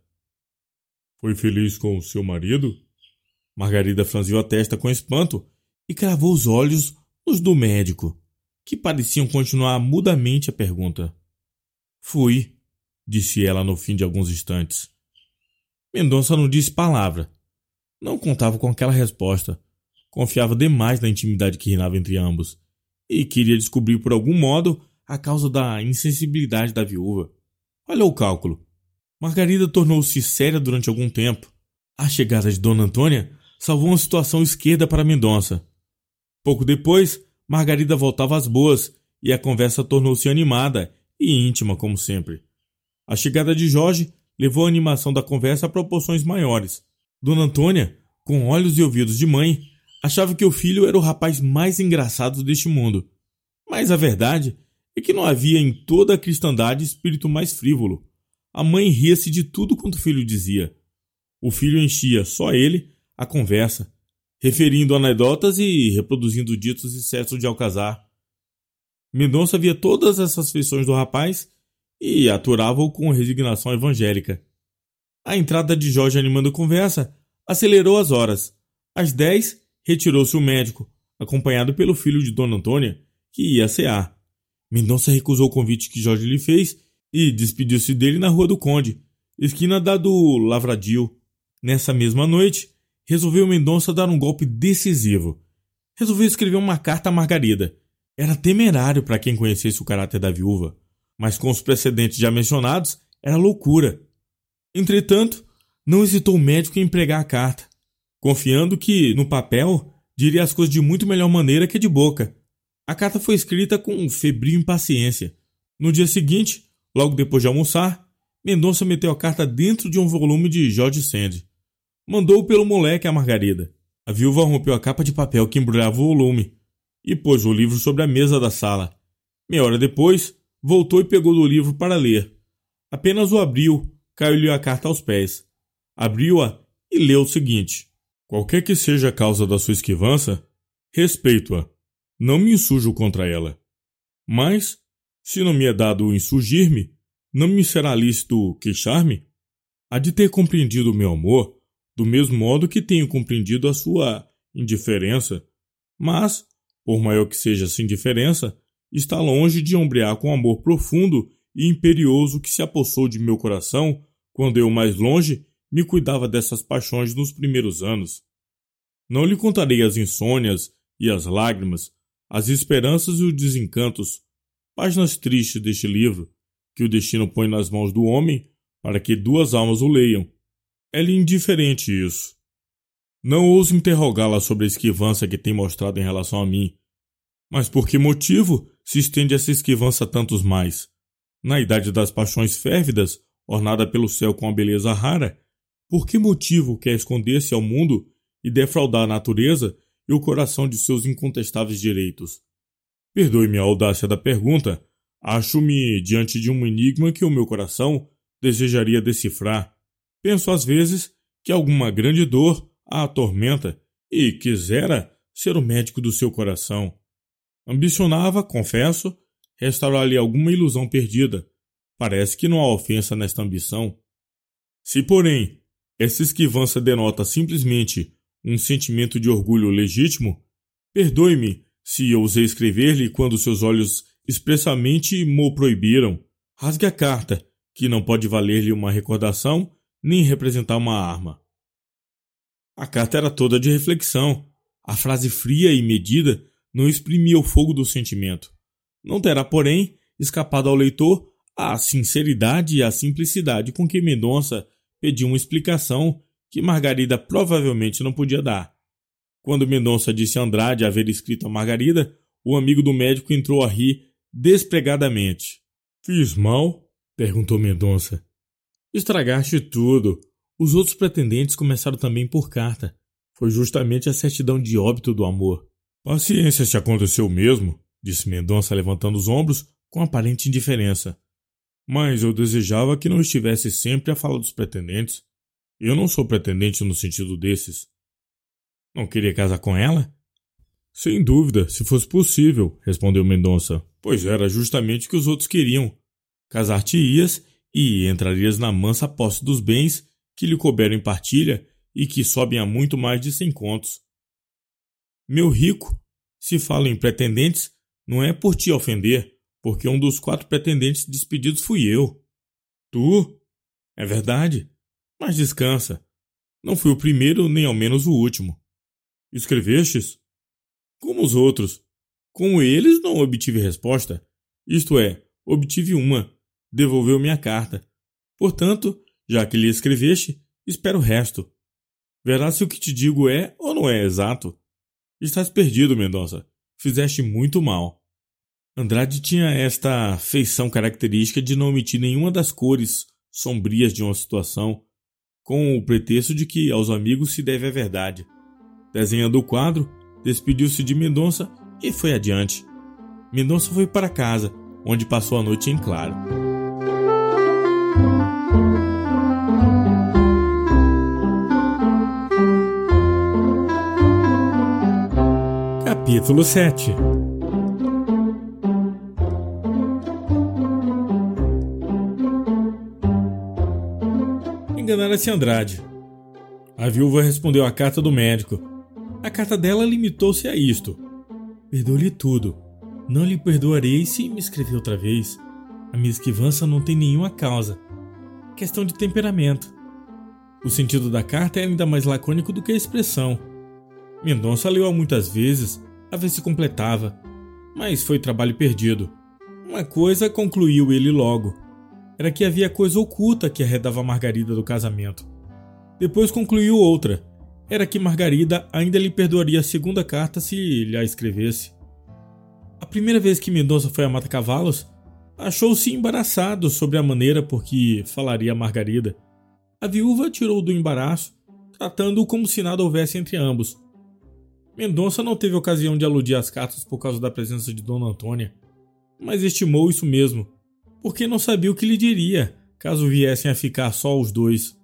Foi feliz com o seu marido? Margarida franziu a testa com espanto e cravou os olhos nos do médico que pareciam continuar mudamente a pergunta. Fui, disse ela no fim de alguns instantes. Mendonça não disse palavra. Não contava com aquela resposta. Confiava demais na intimidade que reinava entre ambos e queria descobrir por algum modo a causa da insensibilidade da viúva. Olha o cálculo. Margarida tornou-se séria durante algum tempo. A chegada de Dona Antônia salvou uma situação esquerda para Mendonça. Pouco depois, Margarida voltava às boas e a conversa tornou-se animada e íntima, como sempre. A chegada de Jorge levou a animação da conversa a proporções maiores. Dona Antônia, com olhos e ouvidos de mãe, achava que o filho era o rapaz mais engraçado deste mundo. Mas a verdade é que não havia em toda a cristandade espírito mais frívolo. A mãe ria-se de tudo quanto o filho dizia. O filho enchia, só ele, a conversa, referindo anedotas e reproduzindo ditos e certos de Alcazar. Mendonça via todas essas feições do rapaz e aturava-o com resignação evangélica. A entrada de Jorge animando a conversa acelerou as horas. Às dez, retirou-se o médico, acompanhado pelo filho de Dona Antônia, que ia cear. Mendonça recusou o convite que Jorge lhe fez e despediu-se dele na Rua do Conde, esquina da do Lavradio. Nessa mesma noite, resolveu Mendonça dar um golpe decisivo. Resolveu escrever uma carta a Margarida, Era temerário para quem conhecesse o caráter da viúva, mas com os precedentes já mencionados, era loucura. Entretanto, não hesitou o médico em empregar a carta, confiando que, no papel, diria as coisas de muito melhor maneira que de boca. A carta foi escrita com febril impaciência. No dia seguinte, logo depois de almoçar, Mendonça meteu a carta dentro de um volume de George Sand. Mandou-o pelo moleque a Margarida. A viúva rompeu a capa de papel que embrulhava o volume e pôs o livro sobre a mesa da sala. Meia hora depois, voltou e pegou do livro para ler. Apenas o abriu, caiu-lhe a carta aos pés. Abriu-a e leu o seguinte: Qualquer que seja a causa da sua esquivança, respeito-a. Não me insurjo contra ela. Mas, se não me é dado insurgir-me, não me será lícito queixar-me? Há de ter compreendido o meu amor, do mesmo modo que tenho compreendido a sua indiferença. Mas, por maior que seja essa indiferença, está longe de ombrear com o amor profundo e imperioso que se apossou de meu coração quando eu, mais longe, me cuidava dessas paixões nos primeiros anos. Não lhe contarei as insônias e as lágrimas, as esperanças e os desencantos, páginas tristes deste livro, que o destino põe nas mãos do homem para que duas almas o leiam. É-lhe indiferente isso. Não ouso interrogá-la sobre a esquivança que tem mostrado em relação a mim. Mas por que motivo se estende essa esquivança a tantos mais? Na idade das paixões férvidas, ornada pelo céu com a beleza rara, por que motivo quer esconder-se ao mundo e defraudar a natureza e o coração de seus incontestáveis direitos? Perdoe-me a audácia da pergunta, acho-me diante de um enigma que o meu coração desejaria decifrar. Penso às vezes que alguma grande dor a atormenta e quisera ser o médico do seu coração. Ambicionava, confesso, restaurar-lhe alguma ilusão perdida. Parece que não há ofensa nesta ambição. Se, porém, essa esquivança denota simplesmente um sentimento de orgulho legítimo, perdoe-me se ousei escrever-lhe quando seus olhos expressamente mo proibiram. Rasgue a carta, que não pode valer-lhe uma recordação nem representar uma arma. A carta era toda de reflexão. A frase fria e medida não exprimia o fogo do sentimento. Não terá, porém, escapado ao leitor a sinceridade e a simplicidade com que Mendonça pediu uma explicação que Margarida provavelmente não podia dar. Quando Mendonça disse a Andrade haver escrito a Margarida, o amigo do médico entrou a rir despregadamente. Fiz mal? perguntou Mendonça. Estragaste tudo. Os outros pretendentes começaram também por carta. Foi justamente a certidão de óbito do amor. Paciência se aconteceu mesmo, disse Mendonça levantando os ombros com aparente indiferença. Mas eu desejava que não estivesse sempre a falar dos pretendentes. Eu não sou pretendente no sentido desses. Não queria casar com ela? Sem dúvida, se fosse possível, respondeu Mendonça, pois era justamente o que os outros queriam. Casar-te-ias e entrarias na mansa posse dos bens que lhe couberam em partilha e que sobem a muito mais de cem contos. Meu rico, se falo em pretendentes, não é por te ofender, porque um dos quatro pretendentes despedidos fui eu. Tu? É verdade. Mas descansa. Não fui o primeiro, nem ao menos o último. Escrevestes? Como os outros. Com eles não obtive resposta. Isto é, obtive uma. Devolveu minha carta. Portanto, já que lhe escreveste, espero o resto. Verás se o que te digo é ou não é exato. Estás perdido, Mendonça. Fizeste muito mal. Andrade tinha esta feição característica de não omitir nenhuma das cores sombrias de uma situação, com o pretexto de que aos amigos se deve a verdade. Desenhando o quadro, despediu-se de Mendonça e foi adiante. Mendonça foi para casa, onde passou a noite em claro. Capítulo 7 Enganara-se Andrade. A viúva respondeu à carta do médico. A carta dela limitou-se a isto: Perdoe-lhe tudo. Não lhe perdoarei se me escrever outra vez. A minha esquivança não tem nenhuma causa. Questão de temperamento. O sentido da carta é ainda mais lacônico do que a expressão. Mendonça leu-a muitas vezes a ver se completava, Mas foi trabalho perdido. Uma coisa concluiu ele logo: era que havia coisa oculta que arredava Margarida do casamento. Depois concluiu outra: era que Margarida ainda lhe perdoaria a segunda carta se lhe a escrevesse. A primeira vez que Mendonça foi a Mata Cavalos, achou-se embaraçado sobre a maneira por que falaria a Margarida. A viúva tirou do embaraço, tratando-o como se nada houvesse entre ambos. Mendonça não teve ocasião de aludir às cartas por causa da presença de Dona Antônia, mas estimou isso mesmo, porque não sabia o que lhe diria caso viessem a ficar só os dois.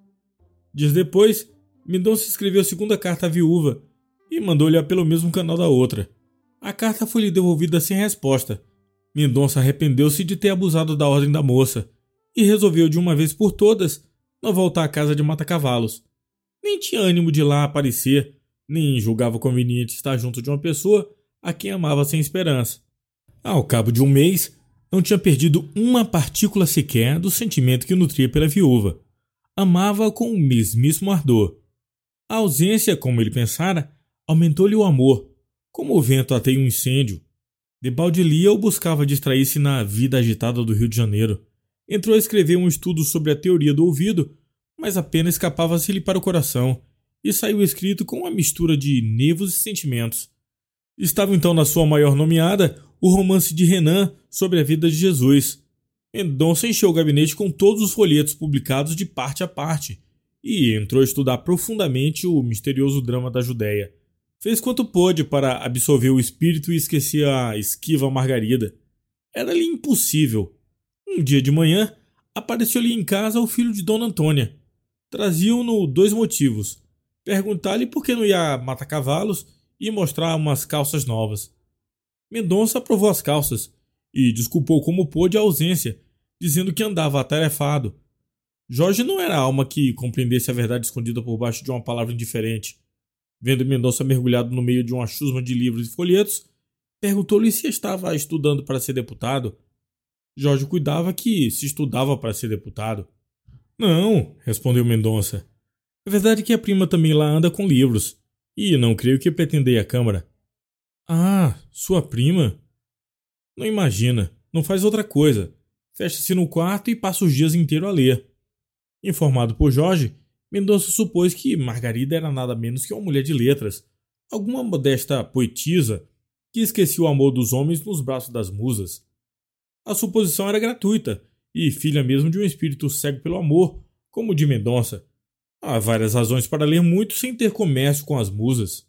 Dias depois, Mendonça escreveu a segunda carta à viúva e mandou-lhe pelo mesmo canal da outra. A carta foi-lhe devolvida sem resposta. Mendonça arrependeu-se de ter abusado da ordem da moça e resolveu de uma vez por todas não voltar à casa de mata-cavalos. Nem tinha ânimo de lá aparecer, nem julgava conveniente estar junto de uma pessoa a quem amava sem esperança. Ao cabo de um mês, não tinha perdido uma partícula sequer do sentimento que nutria pela viúva. Amava com o mesmíssimo ardor. A ausência, como ele pensara, aumentou-lhe o amor, como o vento ateia um incêndio. Debalde lia ou buscava distrair-se na vida agitada do Rio de Janeiro. Entrou a escrever um estudo sobre a teoria do ouvido, mas apenas escapava-se-lhe para o coração, e saiu escrito com uma mistura de nervos e sentimentos. Estava então na sua maior nomeada o romance de Renan sobre a vida de Jesus. Mendonça encheu o gabinete com todos os folhetos publicados de parte a parte e entrou a estudar profundamente o misterioso drama da Judéia. Fez quanto pôde para absorver o espírito e esquecer a esquiva Margarida. Era-lhe impossível. Um dia de manhã, apareceu-lhe em casa o filho de Dona Antônia. Traziam-no dois motivos: perguntar-lhe por que não ia matar cavalos e mostrar umas calças novas. Mendonça aprovou as calças e desculpou como pôde a ausência, dizendo que andava atarefado. Jorge não era alma que compreendesse a verdade escondida por baixo de uma palavra indiferente. Vendo Mendonça mergulhado no meio de uma chusma de livros e folhetos, perguntou-lhe se estava estudando para ser deputado. Jorge cuidava que se estudava para ser deputado. Não, respondeu Mendonça. É verdade que a prima também lá anda com livros, e não creio que pretendei a Câmara. Ah, sua prima? Não imagina, não faz outra coisa. Fecha-se no quarto e passa os dias inteiros a ler. Informado por Jorge, Mendonça supôs que Margarida era nada menos que uma mulher de letras, alguma modesta poetisa que esquecia o amor dos homens nos braços das musas. A suposição era gratuita e filha mesmo de um espírito cego pelo amor, como o de Mendonça. Há várias razões para ler muito sem ter comércio com as musas.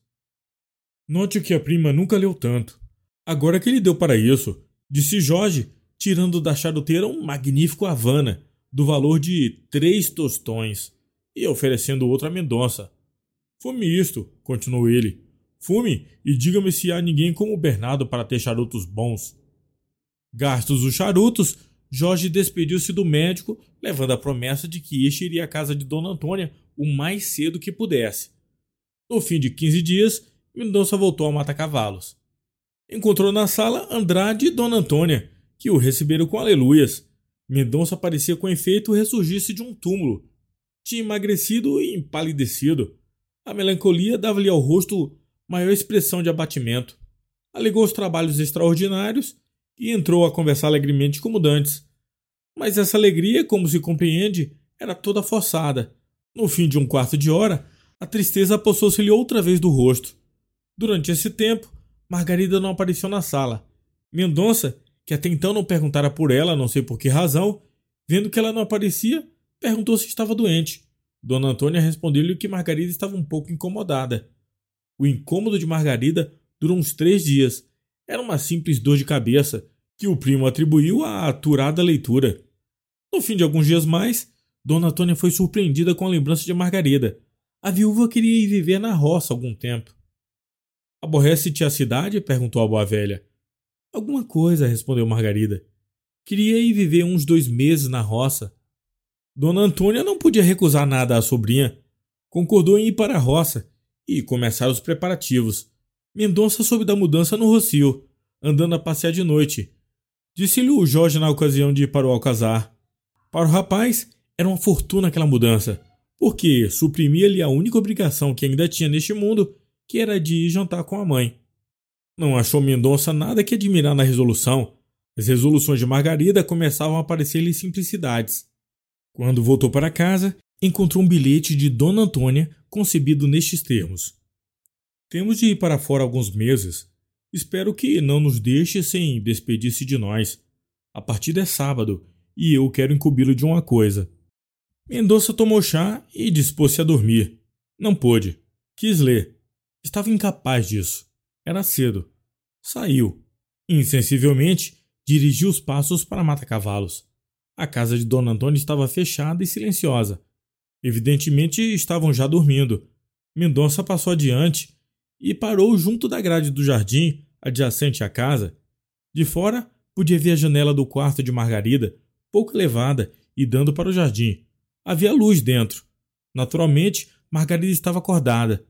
Note que a prima nunca leu tanto. Agora que ele deu para isso, disse Jorge, tirando da charuteira um magnífico Havana, do valor de três tostões, e oferecendo outro a Mendonça. Fume isto, continuou ele. Fume e diga-me se há ninguém como Bernardo para ter charutos bons. Gastos os charutos, Jorge despediu-se do médico, levando a promessa de que este iria à casa de Dona Antônia o mais cedo que pudesse. No fim de quinze dias, Mendonça voltou a mata-cavalos. Encontrou na sala Andrade e Dona Antônia, que o receberam com aleluias. Mendonça parecia com efeito ressurgir-se de um túmulo. Tinha emagrecido e empalidecido. A melancolia dava-lhe ao rosto maior expressão de abatimento. Alegou os trabalhos extraordinários e entrou a conversar alegremente como dantes. Mas essa alegria, como se compreende, era toda forçada. No fim de um quarto de hora, a tristeza apossou-se-lhe outra vez do rosto. Durante esse tempo, Margarida não apareceu na sala. Mendonça, que até então não perguntara por ela, não sei por que razão, vendo que ela não aparecia, perguntou se estava doente. Dona Antônia respondeu-lhe que Margarida estava um pouco incomodada. O incômodo de Margarida durou uns três dias. Era uma simples dor de cabeça, que o primo atribuiu à aturada leitura. No fim de alguns dias mais, Dona Antônia foi surpreendida com a lembrança de Margarida. A viúva queria ir viver na roça algum tempo. Aborrece-te a cidade? perguntou a boa velha. Alguma coisa, respondeu Margarida. Queria ir viver uns dois meses na roça. Dona Antônia não podia recusar nada à sobrinha. Concordou em ir para a roça e começaram os preparativos. Mendonça soube da mudança no Rocio, andando a passear de noite. Disse-lhe o Jorge na ocasião de ir para o Alcazar. Para o rapaz, era uma fortuna aquela mudança, porque suprimia-lhe a única obrigação que ainda tinha neste mundo que era de ir jantar com a mãe. Não achou Mendonça nada que admirar na resolução. As resoluções de Margarida começavam a parecer-lhe simplicidades. Quando voltou para casa, encontrou um bilhete de Dona Antônia concebido nestes termos: Temos de ir para fora alguns meses. Espero que não nos deixe sem despedir-se de nós. A partida é sábado e eu quero incumbi-lo de uma coisa. Mendonça tomou chá e dispôs-se a dormir. Não pôde. Quis ler. Estava incapaz disso. Era cedo. Saiu. Insensivelmente, dirigiu os passos para Mata-Cavalos. A casa de Dona Antônia estava fechada e silenciosa. Evidentemente estavam já dormindo. Mendonça passou adiante e parou junto da grade do jardim adjacente à casa. De fora, podia ver a janela do quarto de Margarida, pouco elevada e dando para o jardim. Havia luz dentro. Naturalmente, Margarida estava acordada.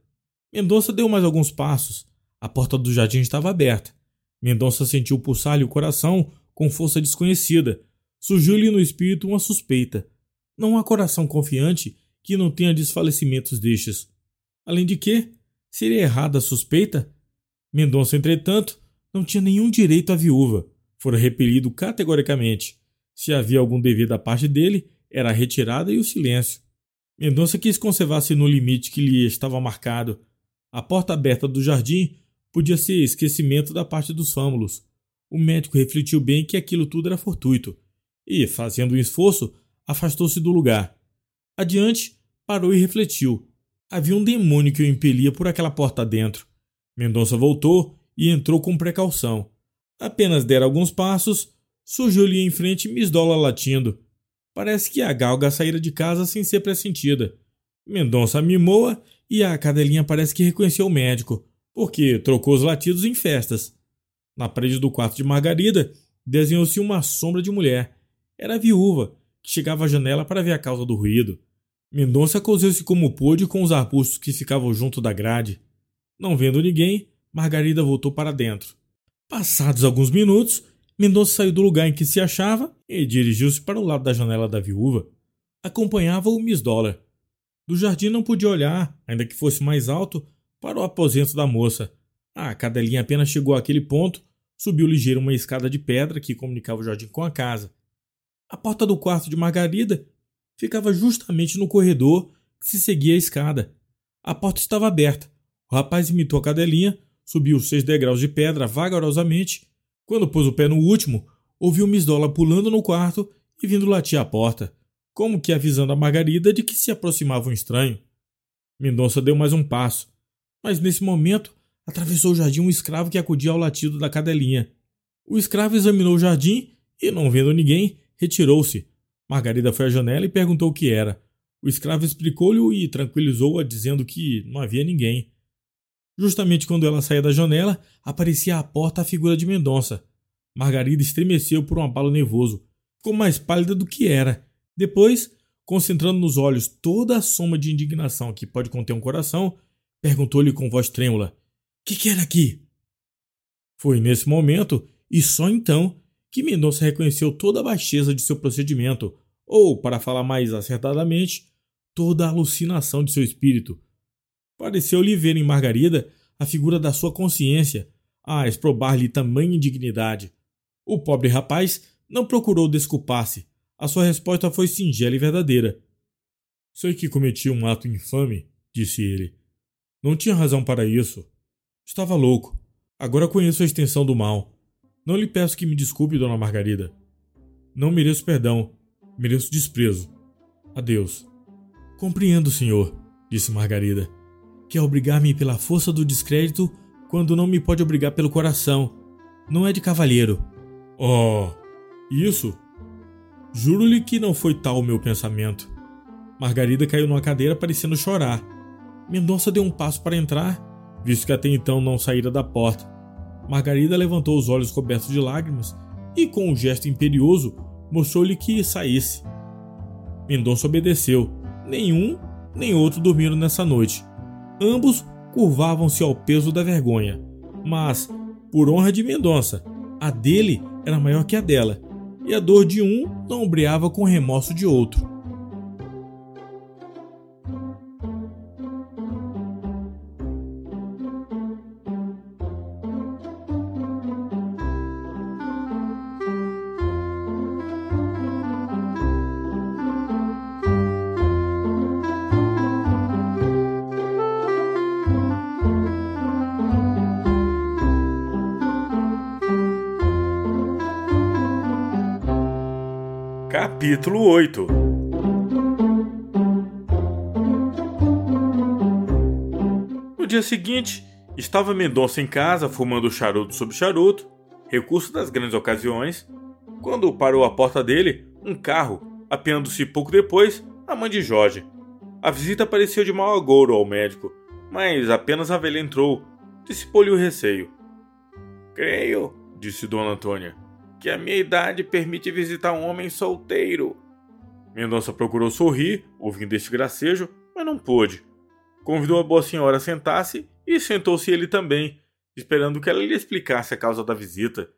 Mendonça deu mais alguns passos. A porta do jardim estava aberta. Mendonça sentiu pulsar-lhe o coração com força desconhecida. Surgiu-lhe no espírito uma suspeita. Não há coração confiante que não tenha desfalecimentos destes. Além de que, seria errada a suspeita? Mendonça, entretanto, não tinha nenhum direito à viúva. Fora repelido categoricamente. Se havia algum dever da parte dele, era a retirada e o silêncio. Mendonça quis conservar-se no limite que lhe estava marcado. A porta aberta do jardim podia ser esquecimento da parte dos fâmulos. O médico refletiu bem que aquilo tudo era fortuito e, fazendo um esforço, afastou-se do lugar. Adiante, parou e refletiu. Havia um demônio que o impelia por aquela porta dentro. Mendonça voltou e entrou com precaução. Apenas dera alguns passos, surgiu-lhe em frente Miss Dola latindo. Parece que a galga saíra de casa sem ser pressentida. Mendonça mimou-a e a cadelinha parece que reconheceu o médico porque trocou os latidos em festas. Na parede do quarto de Margarida desenhou-se uma sombra de mulher. Era a viúva, que chegava à janela para ver a causa do ruído. Mendonça cozeu-se como pôde com os arbustos que ficavam junto da grade. Não vendo ninguém, Margarida voltou para dentro. Passados alguns minutos, Mendonça saiu do lugar em que se achava e dirigiu-se para o lado da janela da viúva. Acompanhava-o Miss Dollar. Do jardim não podia olhar, ainda que fosse mais alto, para o aposento da moça. A cadelinha apenas chegou àquele ponto, subiu ligeiro uma escada de pedra que comunicava o jardim com a casa. A porta do quarto de Margarida ficava justamente no corredor que se seguia a escada. A porta estava aberta. O rapaz imitou a cadelinha, subiu os seis degraus de pedra vagarosamente. Quando pôs o pé no último, ouviu Miss Dola pulando no quarto e vindo latir à porta, como que avisando a Margarida de que se aproximava um estranho. Mendonça deu mais um passo. Mas nesse momento, atravessou o jardim um escravo que acudia ao latido da cadelinha. O escravo examinou o jardim e, não vendo ninguém, retirou-se. Margarida foi à janela e perguntou o que era. O escravo explicou-lhe e tranquilizou-a, dizendo que não havia ninguém. Justamente quando ela saía da janela, aparecia à porta a figura de Mendonça. Margarida estremeceu por um abalo nervoso. Ficou mais pálida do que era. Depois, concentrando nos olhos toda a soma de indignação que pode conter um coração, Perguntou-lhe com voz trêmula: Que que era aqui? Foi nesse momento, e só então, que Mendonça reconheceu toda a baixeza de seu procedimento, ou, para falar mais acertadamente, toda a alucinação de seu espírito. Pareceu-lhe ver em Margarida a figura da sua consciência, a exprobar-lhe tamanha indignidade. O pobre rapaz não procurou desculpar-se. A sua resposta foi singela e verdadeira. Sei que cometi um ato infame, disse ele. Não tinha razão para isso. Estava louco. Agora conheço a extensão do mal. Não lhe peço que me desculpe, dona Margarida. Não mereço perdão. Mereço desprezo. Adeus. Compreendo, senhor, disse Margarida. Quer obrigar-me pela força do descrédito quando não me pode obrigar pelo coração. Não é de cavalheiro. Oh, isso? Juro-lhe que não foi tal o meu pensamento. Margarida caiu numa cadeira parecendo chorar. Mendonça deu um passo para entrar, visto que até então não saíra da porta. Margarida levantou os olhos cobertos de lágrimas e, com um gesto imperioso, mostrou-lhe que saísse. Mendonça obedeceu. Nenhum nem outro dormiram nessa noite. Ambos curvavam-se ao peso da vergonha. Mas, por honra de Mendonça, a dele era maior que a dela, e a dor de um não ombreava com o remorso de outro. Capítulo 8 No dia seguinte, estava Mendonça em casa fumando charuto sobre charuto, recurso das grandes ocasiões, quando parou à porta dele um carro, apeando-se pouco depois a mãe de Jorge. A visita pareceu de mau agouro ao médico, mas apenas a velha entrou, dissipou-lhe o receio. Creio, disse Dona Antônia, que a minha idade permite visitar um homem solteiro. Mendonça procurou sorrir, ouvindo este gracejo, mas não pôde. Convidou a boa senhora a sentar-se e sentou-se ele também, esperando que ela lhe explicasse a causa da visita.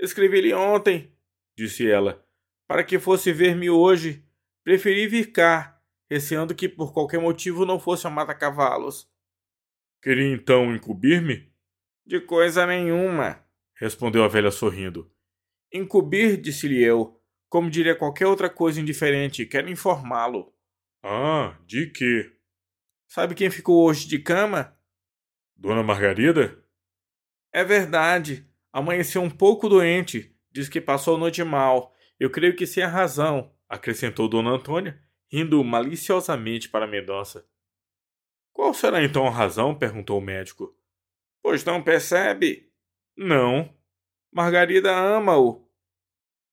Escrevi-lhe ontem, disse ela, para que fosse ver-me hoje. Preferi vir cá, receando que por qualquer motivo não fosse a mata-cavalos. Queria então encobrir-me? De coisa nenhuma, respondeu a velha sorrindo. Encobrir, disse-lhe eu, como diria qualquer outra coisa indiferente, quero informá-lo. Ah, de quê? Sabe quem ficou hoje de cama? Dona Margarida? É verdade. Amanheceu um pouco doente. Diz que passou a noite mal. Eu creio que sem a razão, acrescentou Dona Antônia, rindo maliciosamente para Mendonça. Qual será então a razão? perguntou o médico. Pois não percebe? Não. Margarida ama-o.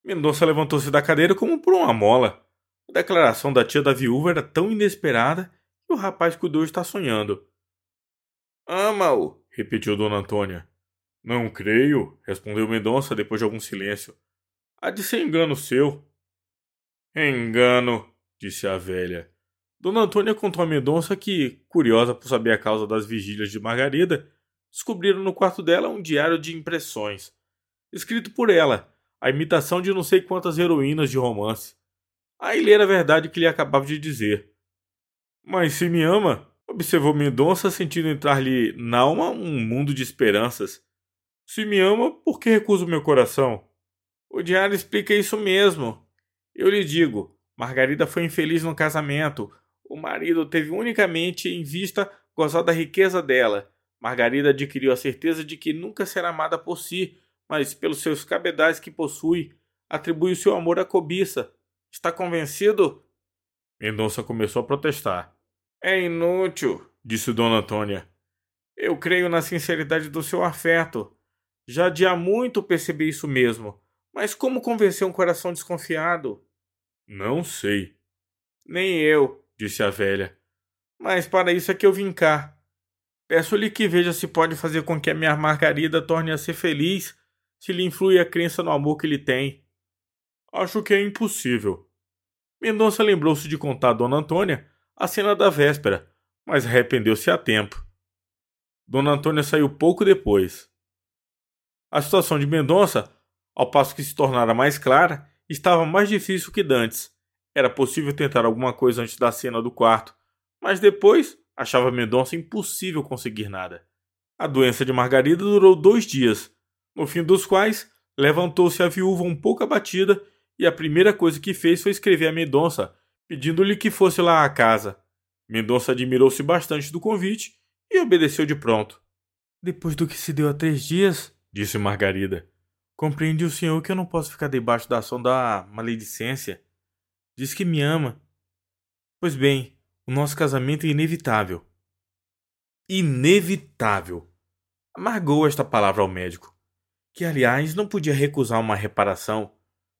Mendonça levantou-se da cadeira como por uma mola. A declaração da tia da viúva era tão inesperada que o rapaz cuidou estar sonhando. Ama-o, repetiu Dona Antônia. Não creio, respondeu Mendonça depois de algum silêncio. Há de ser engano seu. Engano, disse a velha. Dona Antônia contou a Mendonça que, curiosa por saber a causa das vigílias de Margarida, descobriram no quarto dela um diário de impressões escrito por ela, a imitação de não sei quantas heroínas de romance. Aí ler a verdade que lhe acabava de dizer. Mas se me ama, observou Mendonça, sentindo entrar-lhe na alma um mundo de esperanças. Se me ama, por que recuso meu coração? O diário explica isso mesmo. Eu lhe digo, Margarida foi infeliz no casamento. O marido teve unicamente em vista gozar da riqueza dela. Margarida adquiriu a certeza de que nunca será amada por si, mas pelos seus cabedais que possui, atribui o seu amor à cobiça. Está convencido? Mendonça começou a protestar. É inútil, disse Dona Antônia. Eu creio na sinceridade do seu afeto. Já de há muito percebi isso mesmo. Mas como convencer um coração desconfiado? Não sei. Nem eu, disse a velha. Mas para isso é que eu vim cá. Peço-lhe que veja se pode fazer com que a minha Margarida torne a ser feliz se lhe influi a crença no amor que lhe tem. Acho que é impossível. Mendonça lembrou-se de contar a Dona Antônia a cena da véspera, mas arrependeu-se a tempo. Dona Antônia saiu pouco depois. A situação de Mendonça, ao passo que se tornara mais clara, estava mais difícil que dantes. Era possível tentar alguma coisa antes da cena do quarto, mas depois achava Mendonça impossível conseguir nada. A doença de Margarida durou dois dias, no fim dos quais levantou-se a viúva um pouco abatida e a primeira coisa que fez foi escrever a Mendonça, pedindo-lhe que fosse lá à casa. Mendonça admirou-se bastante do convite e obedeceu de pronto. Depois do que se deu há três dias, disse Margarida, compreende o senhor que eu não posso ficar debaixo da ação da maledicência. Diz que me ama. Pois bem, o nosso casamento é inevitável. Inevitável. Amargou esta palavra ao médico que aliás não podia recusar uma reparação.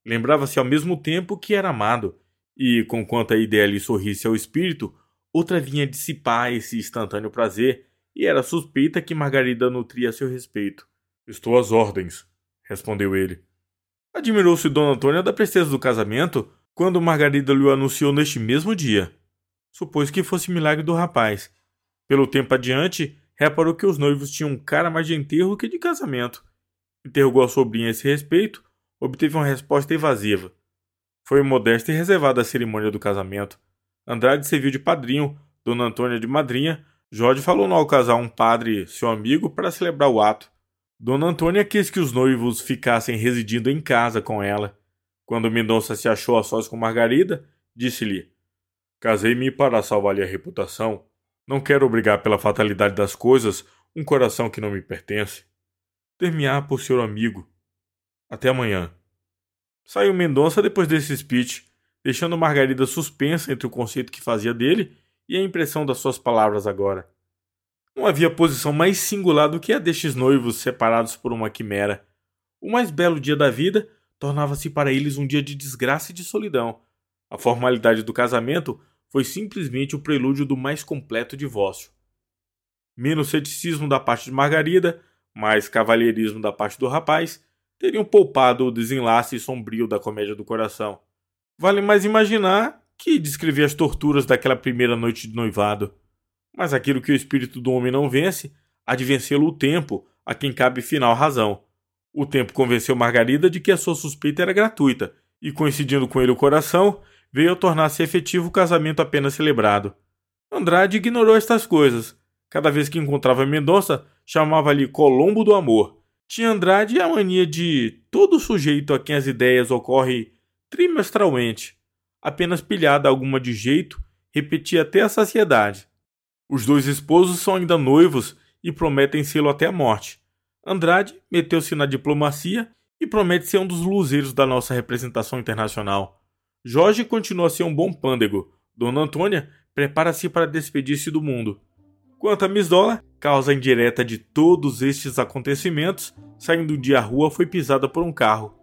Lembrava-se ao mesmo tempo que era amado, e, conquanto a ideia lhe sorrisse ao espírito, outra vinha dissipar esse instantâneo prazer, e era suspeita que Margarida nutria a seu respeito. Estou às ordens, respondeu ele. Admirou-se Dona Antônia da presteza do casamento quando Margarida lhe o anunciou neste mesmo dia. Supôs que fosse milagre do rapaz. Pelo tempo adiante, reparou que os noivos tinham cara mais de enterro que de casamento interrogou a sobrinha a esse respeito, obteve uma resposta evasiva. Foi modesta e reservada a cerimônia do casamento. Andrade serviu de padrinho, Dona Antônia de madrinha, Jorge falou ao casal um padre, seu amigo, para celebrar o ato. Dona Antônia quis que os noivos ficassem residindo em casa com ela. Quando Mendonça se achou a sós com Margarida, disse-lhe: Casei-me para salvar-lhe a reputação. Não quero obrigar pela fatalidade das coisas um coração que não me pertence ter-me-á por seu amigo. Até amanhã. Saiu Mendonça depois desse speech, deixando Margarida suspensa entre o conceito que fazia dele e a impressão das suas palavras agora. Não havia posição mais singular do que a destes noivos separados por uma quimera. O mais belo dia da vida tornava-se para eles um dia de desgraça e de solidão. A formalidade do casamento foi simplesmente o prelúdio do mais completo divórcio. Menos ceticismo da parte de Margarida, mais cavalheirismo da parte do rapaz, teriam poupado o desenlace sombrio da comédia do coração. Vale mais imaginar que descrever as torturas daquela primeira noite de noivado. Mas aquilo que o espírito do homem não vence, há de vencê-lo o tempo, a quem cabe final razão. O tempo convenceu Margarida de que a sua suspeita era gratuita, e coincidindo com ele o coração, veio a tornar-se efetivo o casamento apenas celebrado. Andrade ignorou estas coisas. Cada vez que encontrava Mendonça, chamava-lhe Colombo do Amor. Tinha Andrade a mania de todo sujeito a quem as ideias ocorrem trimestralmente. Apenas pilhada alguma de jeito, repetia até a saciedade. Os dois esposos são ainda noivos e prometem sê-lo até a morte. Andrade meteu-se na diplomacia e promete ser um dos luzeiros da nossa representação internacional. Jorge continua a ser um bom pândego. Dona Antônia prepara-se para despedir-se do mundo. Quanto a Miss Dollar, causa indireta de todos estes acontecimentos, saindo de a rua foi pisada por um carro.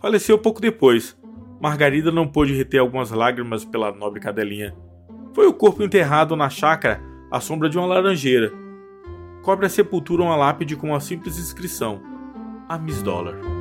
Faleceu pouco depois. Margarida não pôde reter algumas lágrimas pela nobre cadelinha. Foi o corpo enterrado na chácara à sombra de uma laranjeira. Cobre a sepultura uma lápide com uma simples inscrição: A Miss Dollar.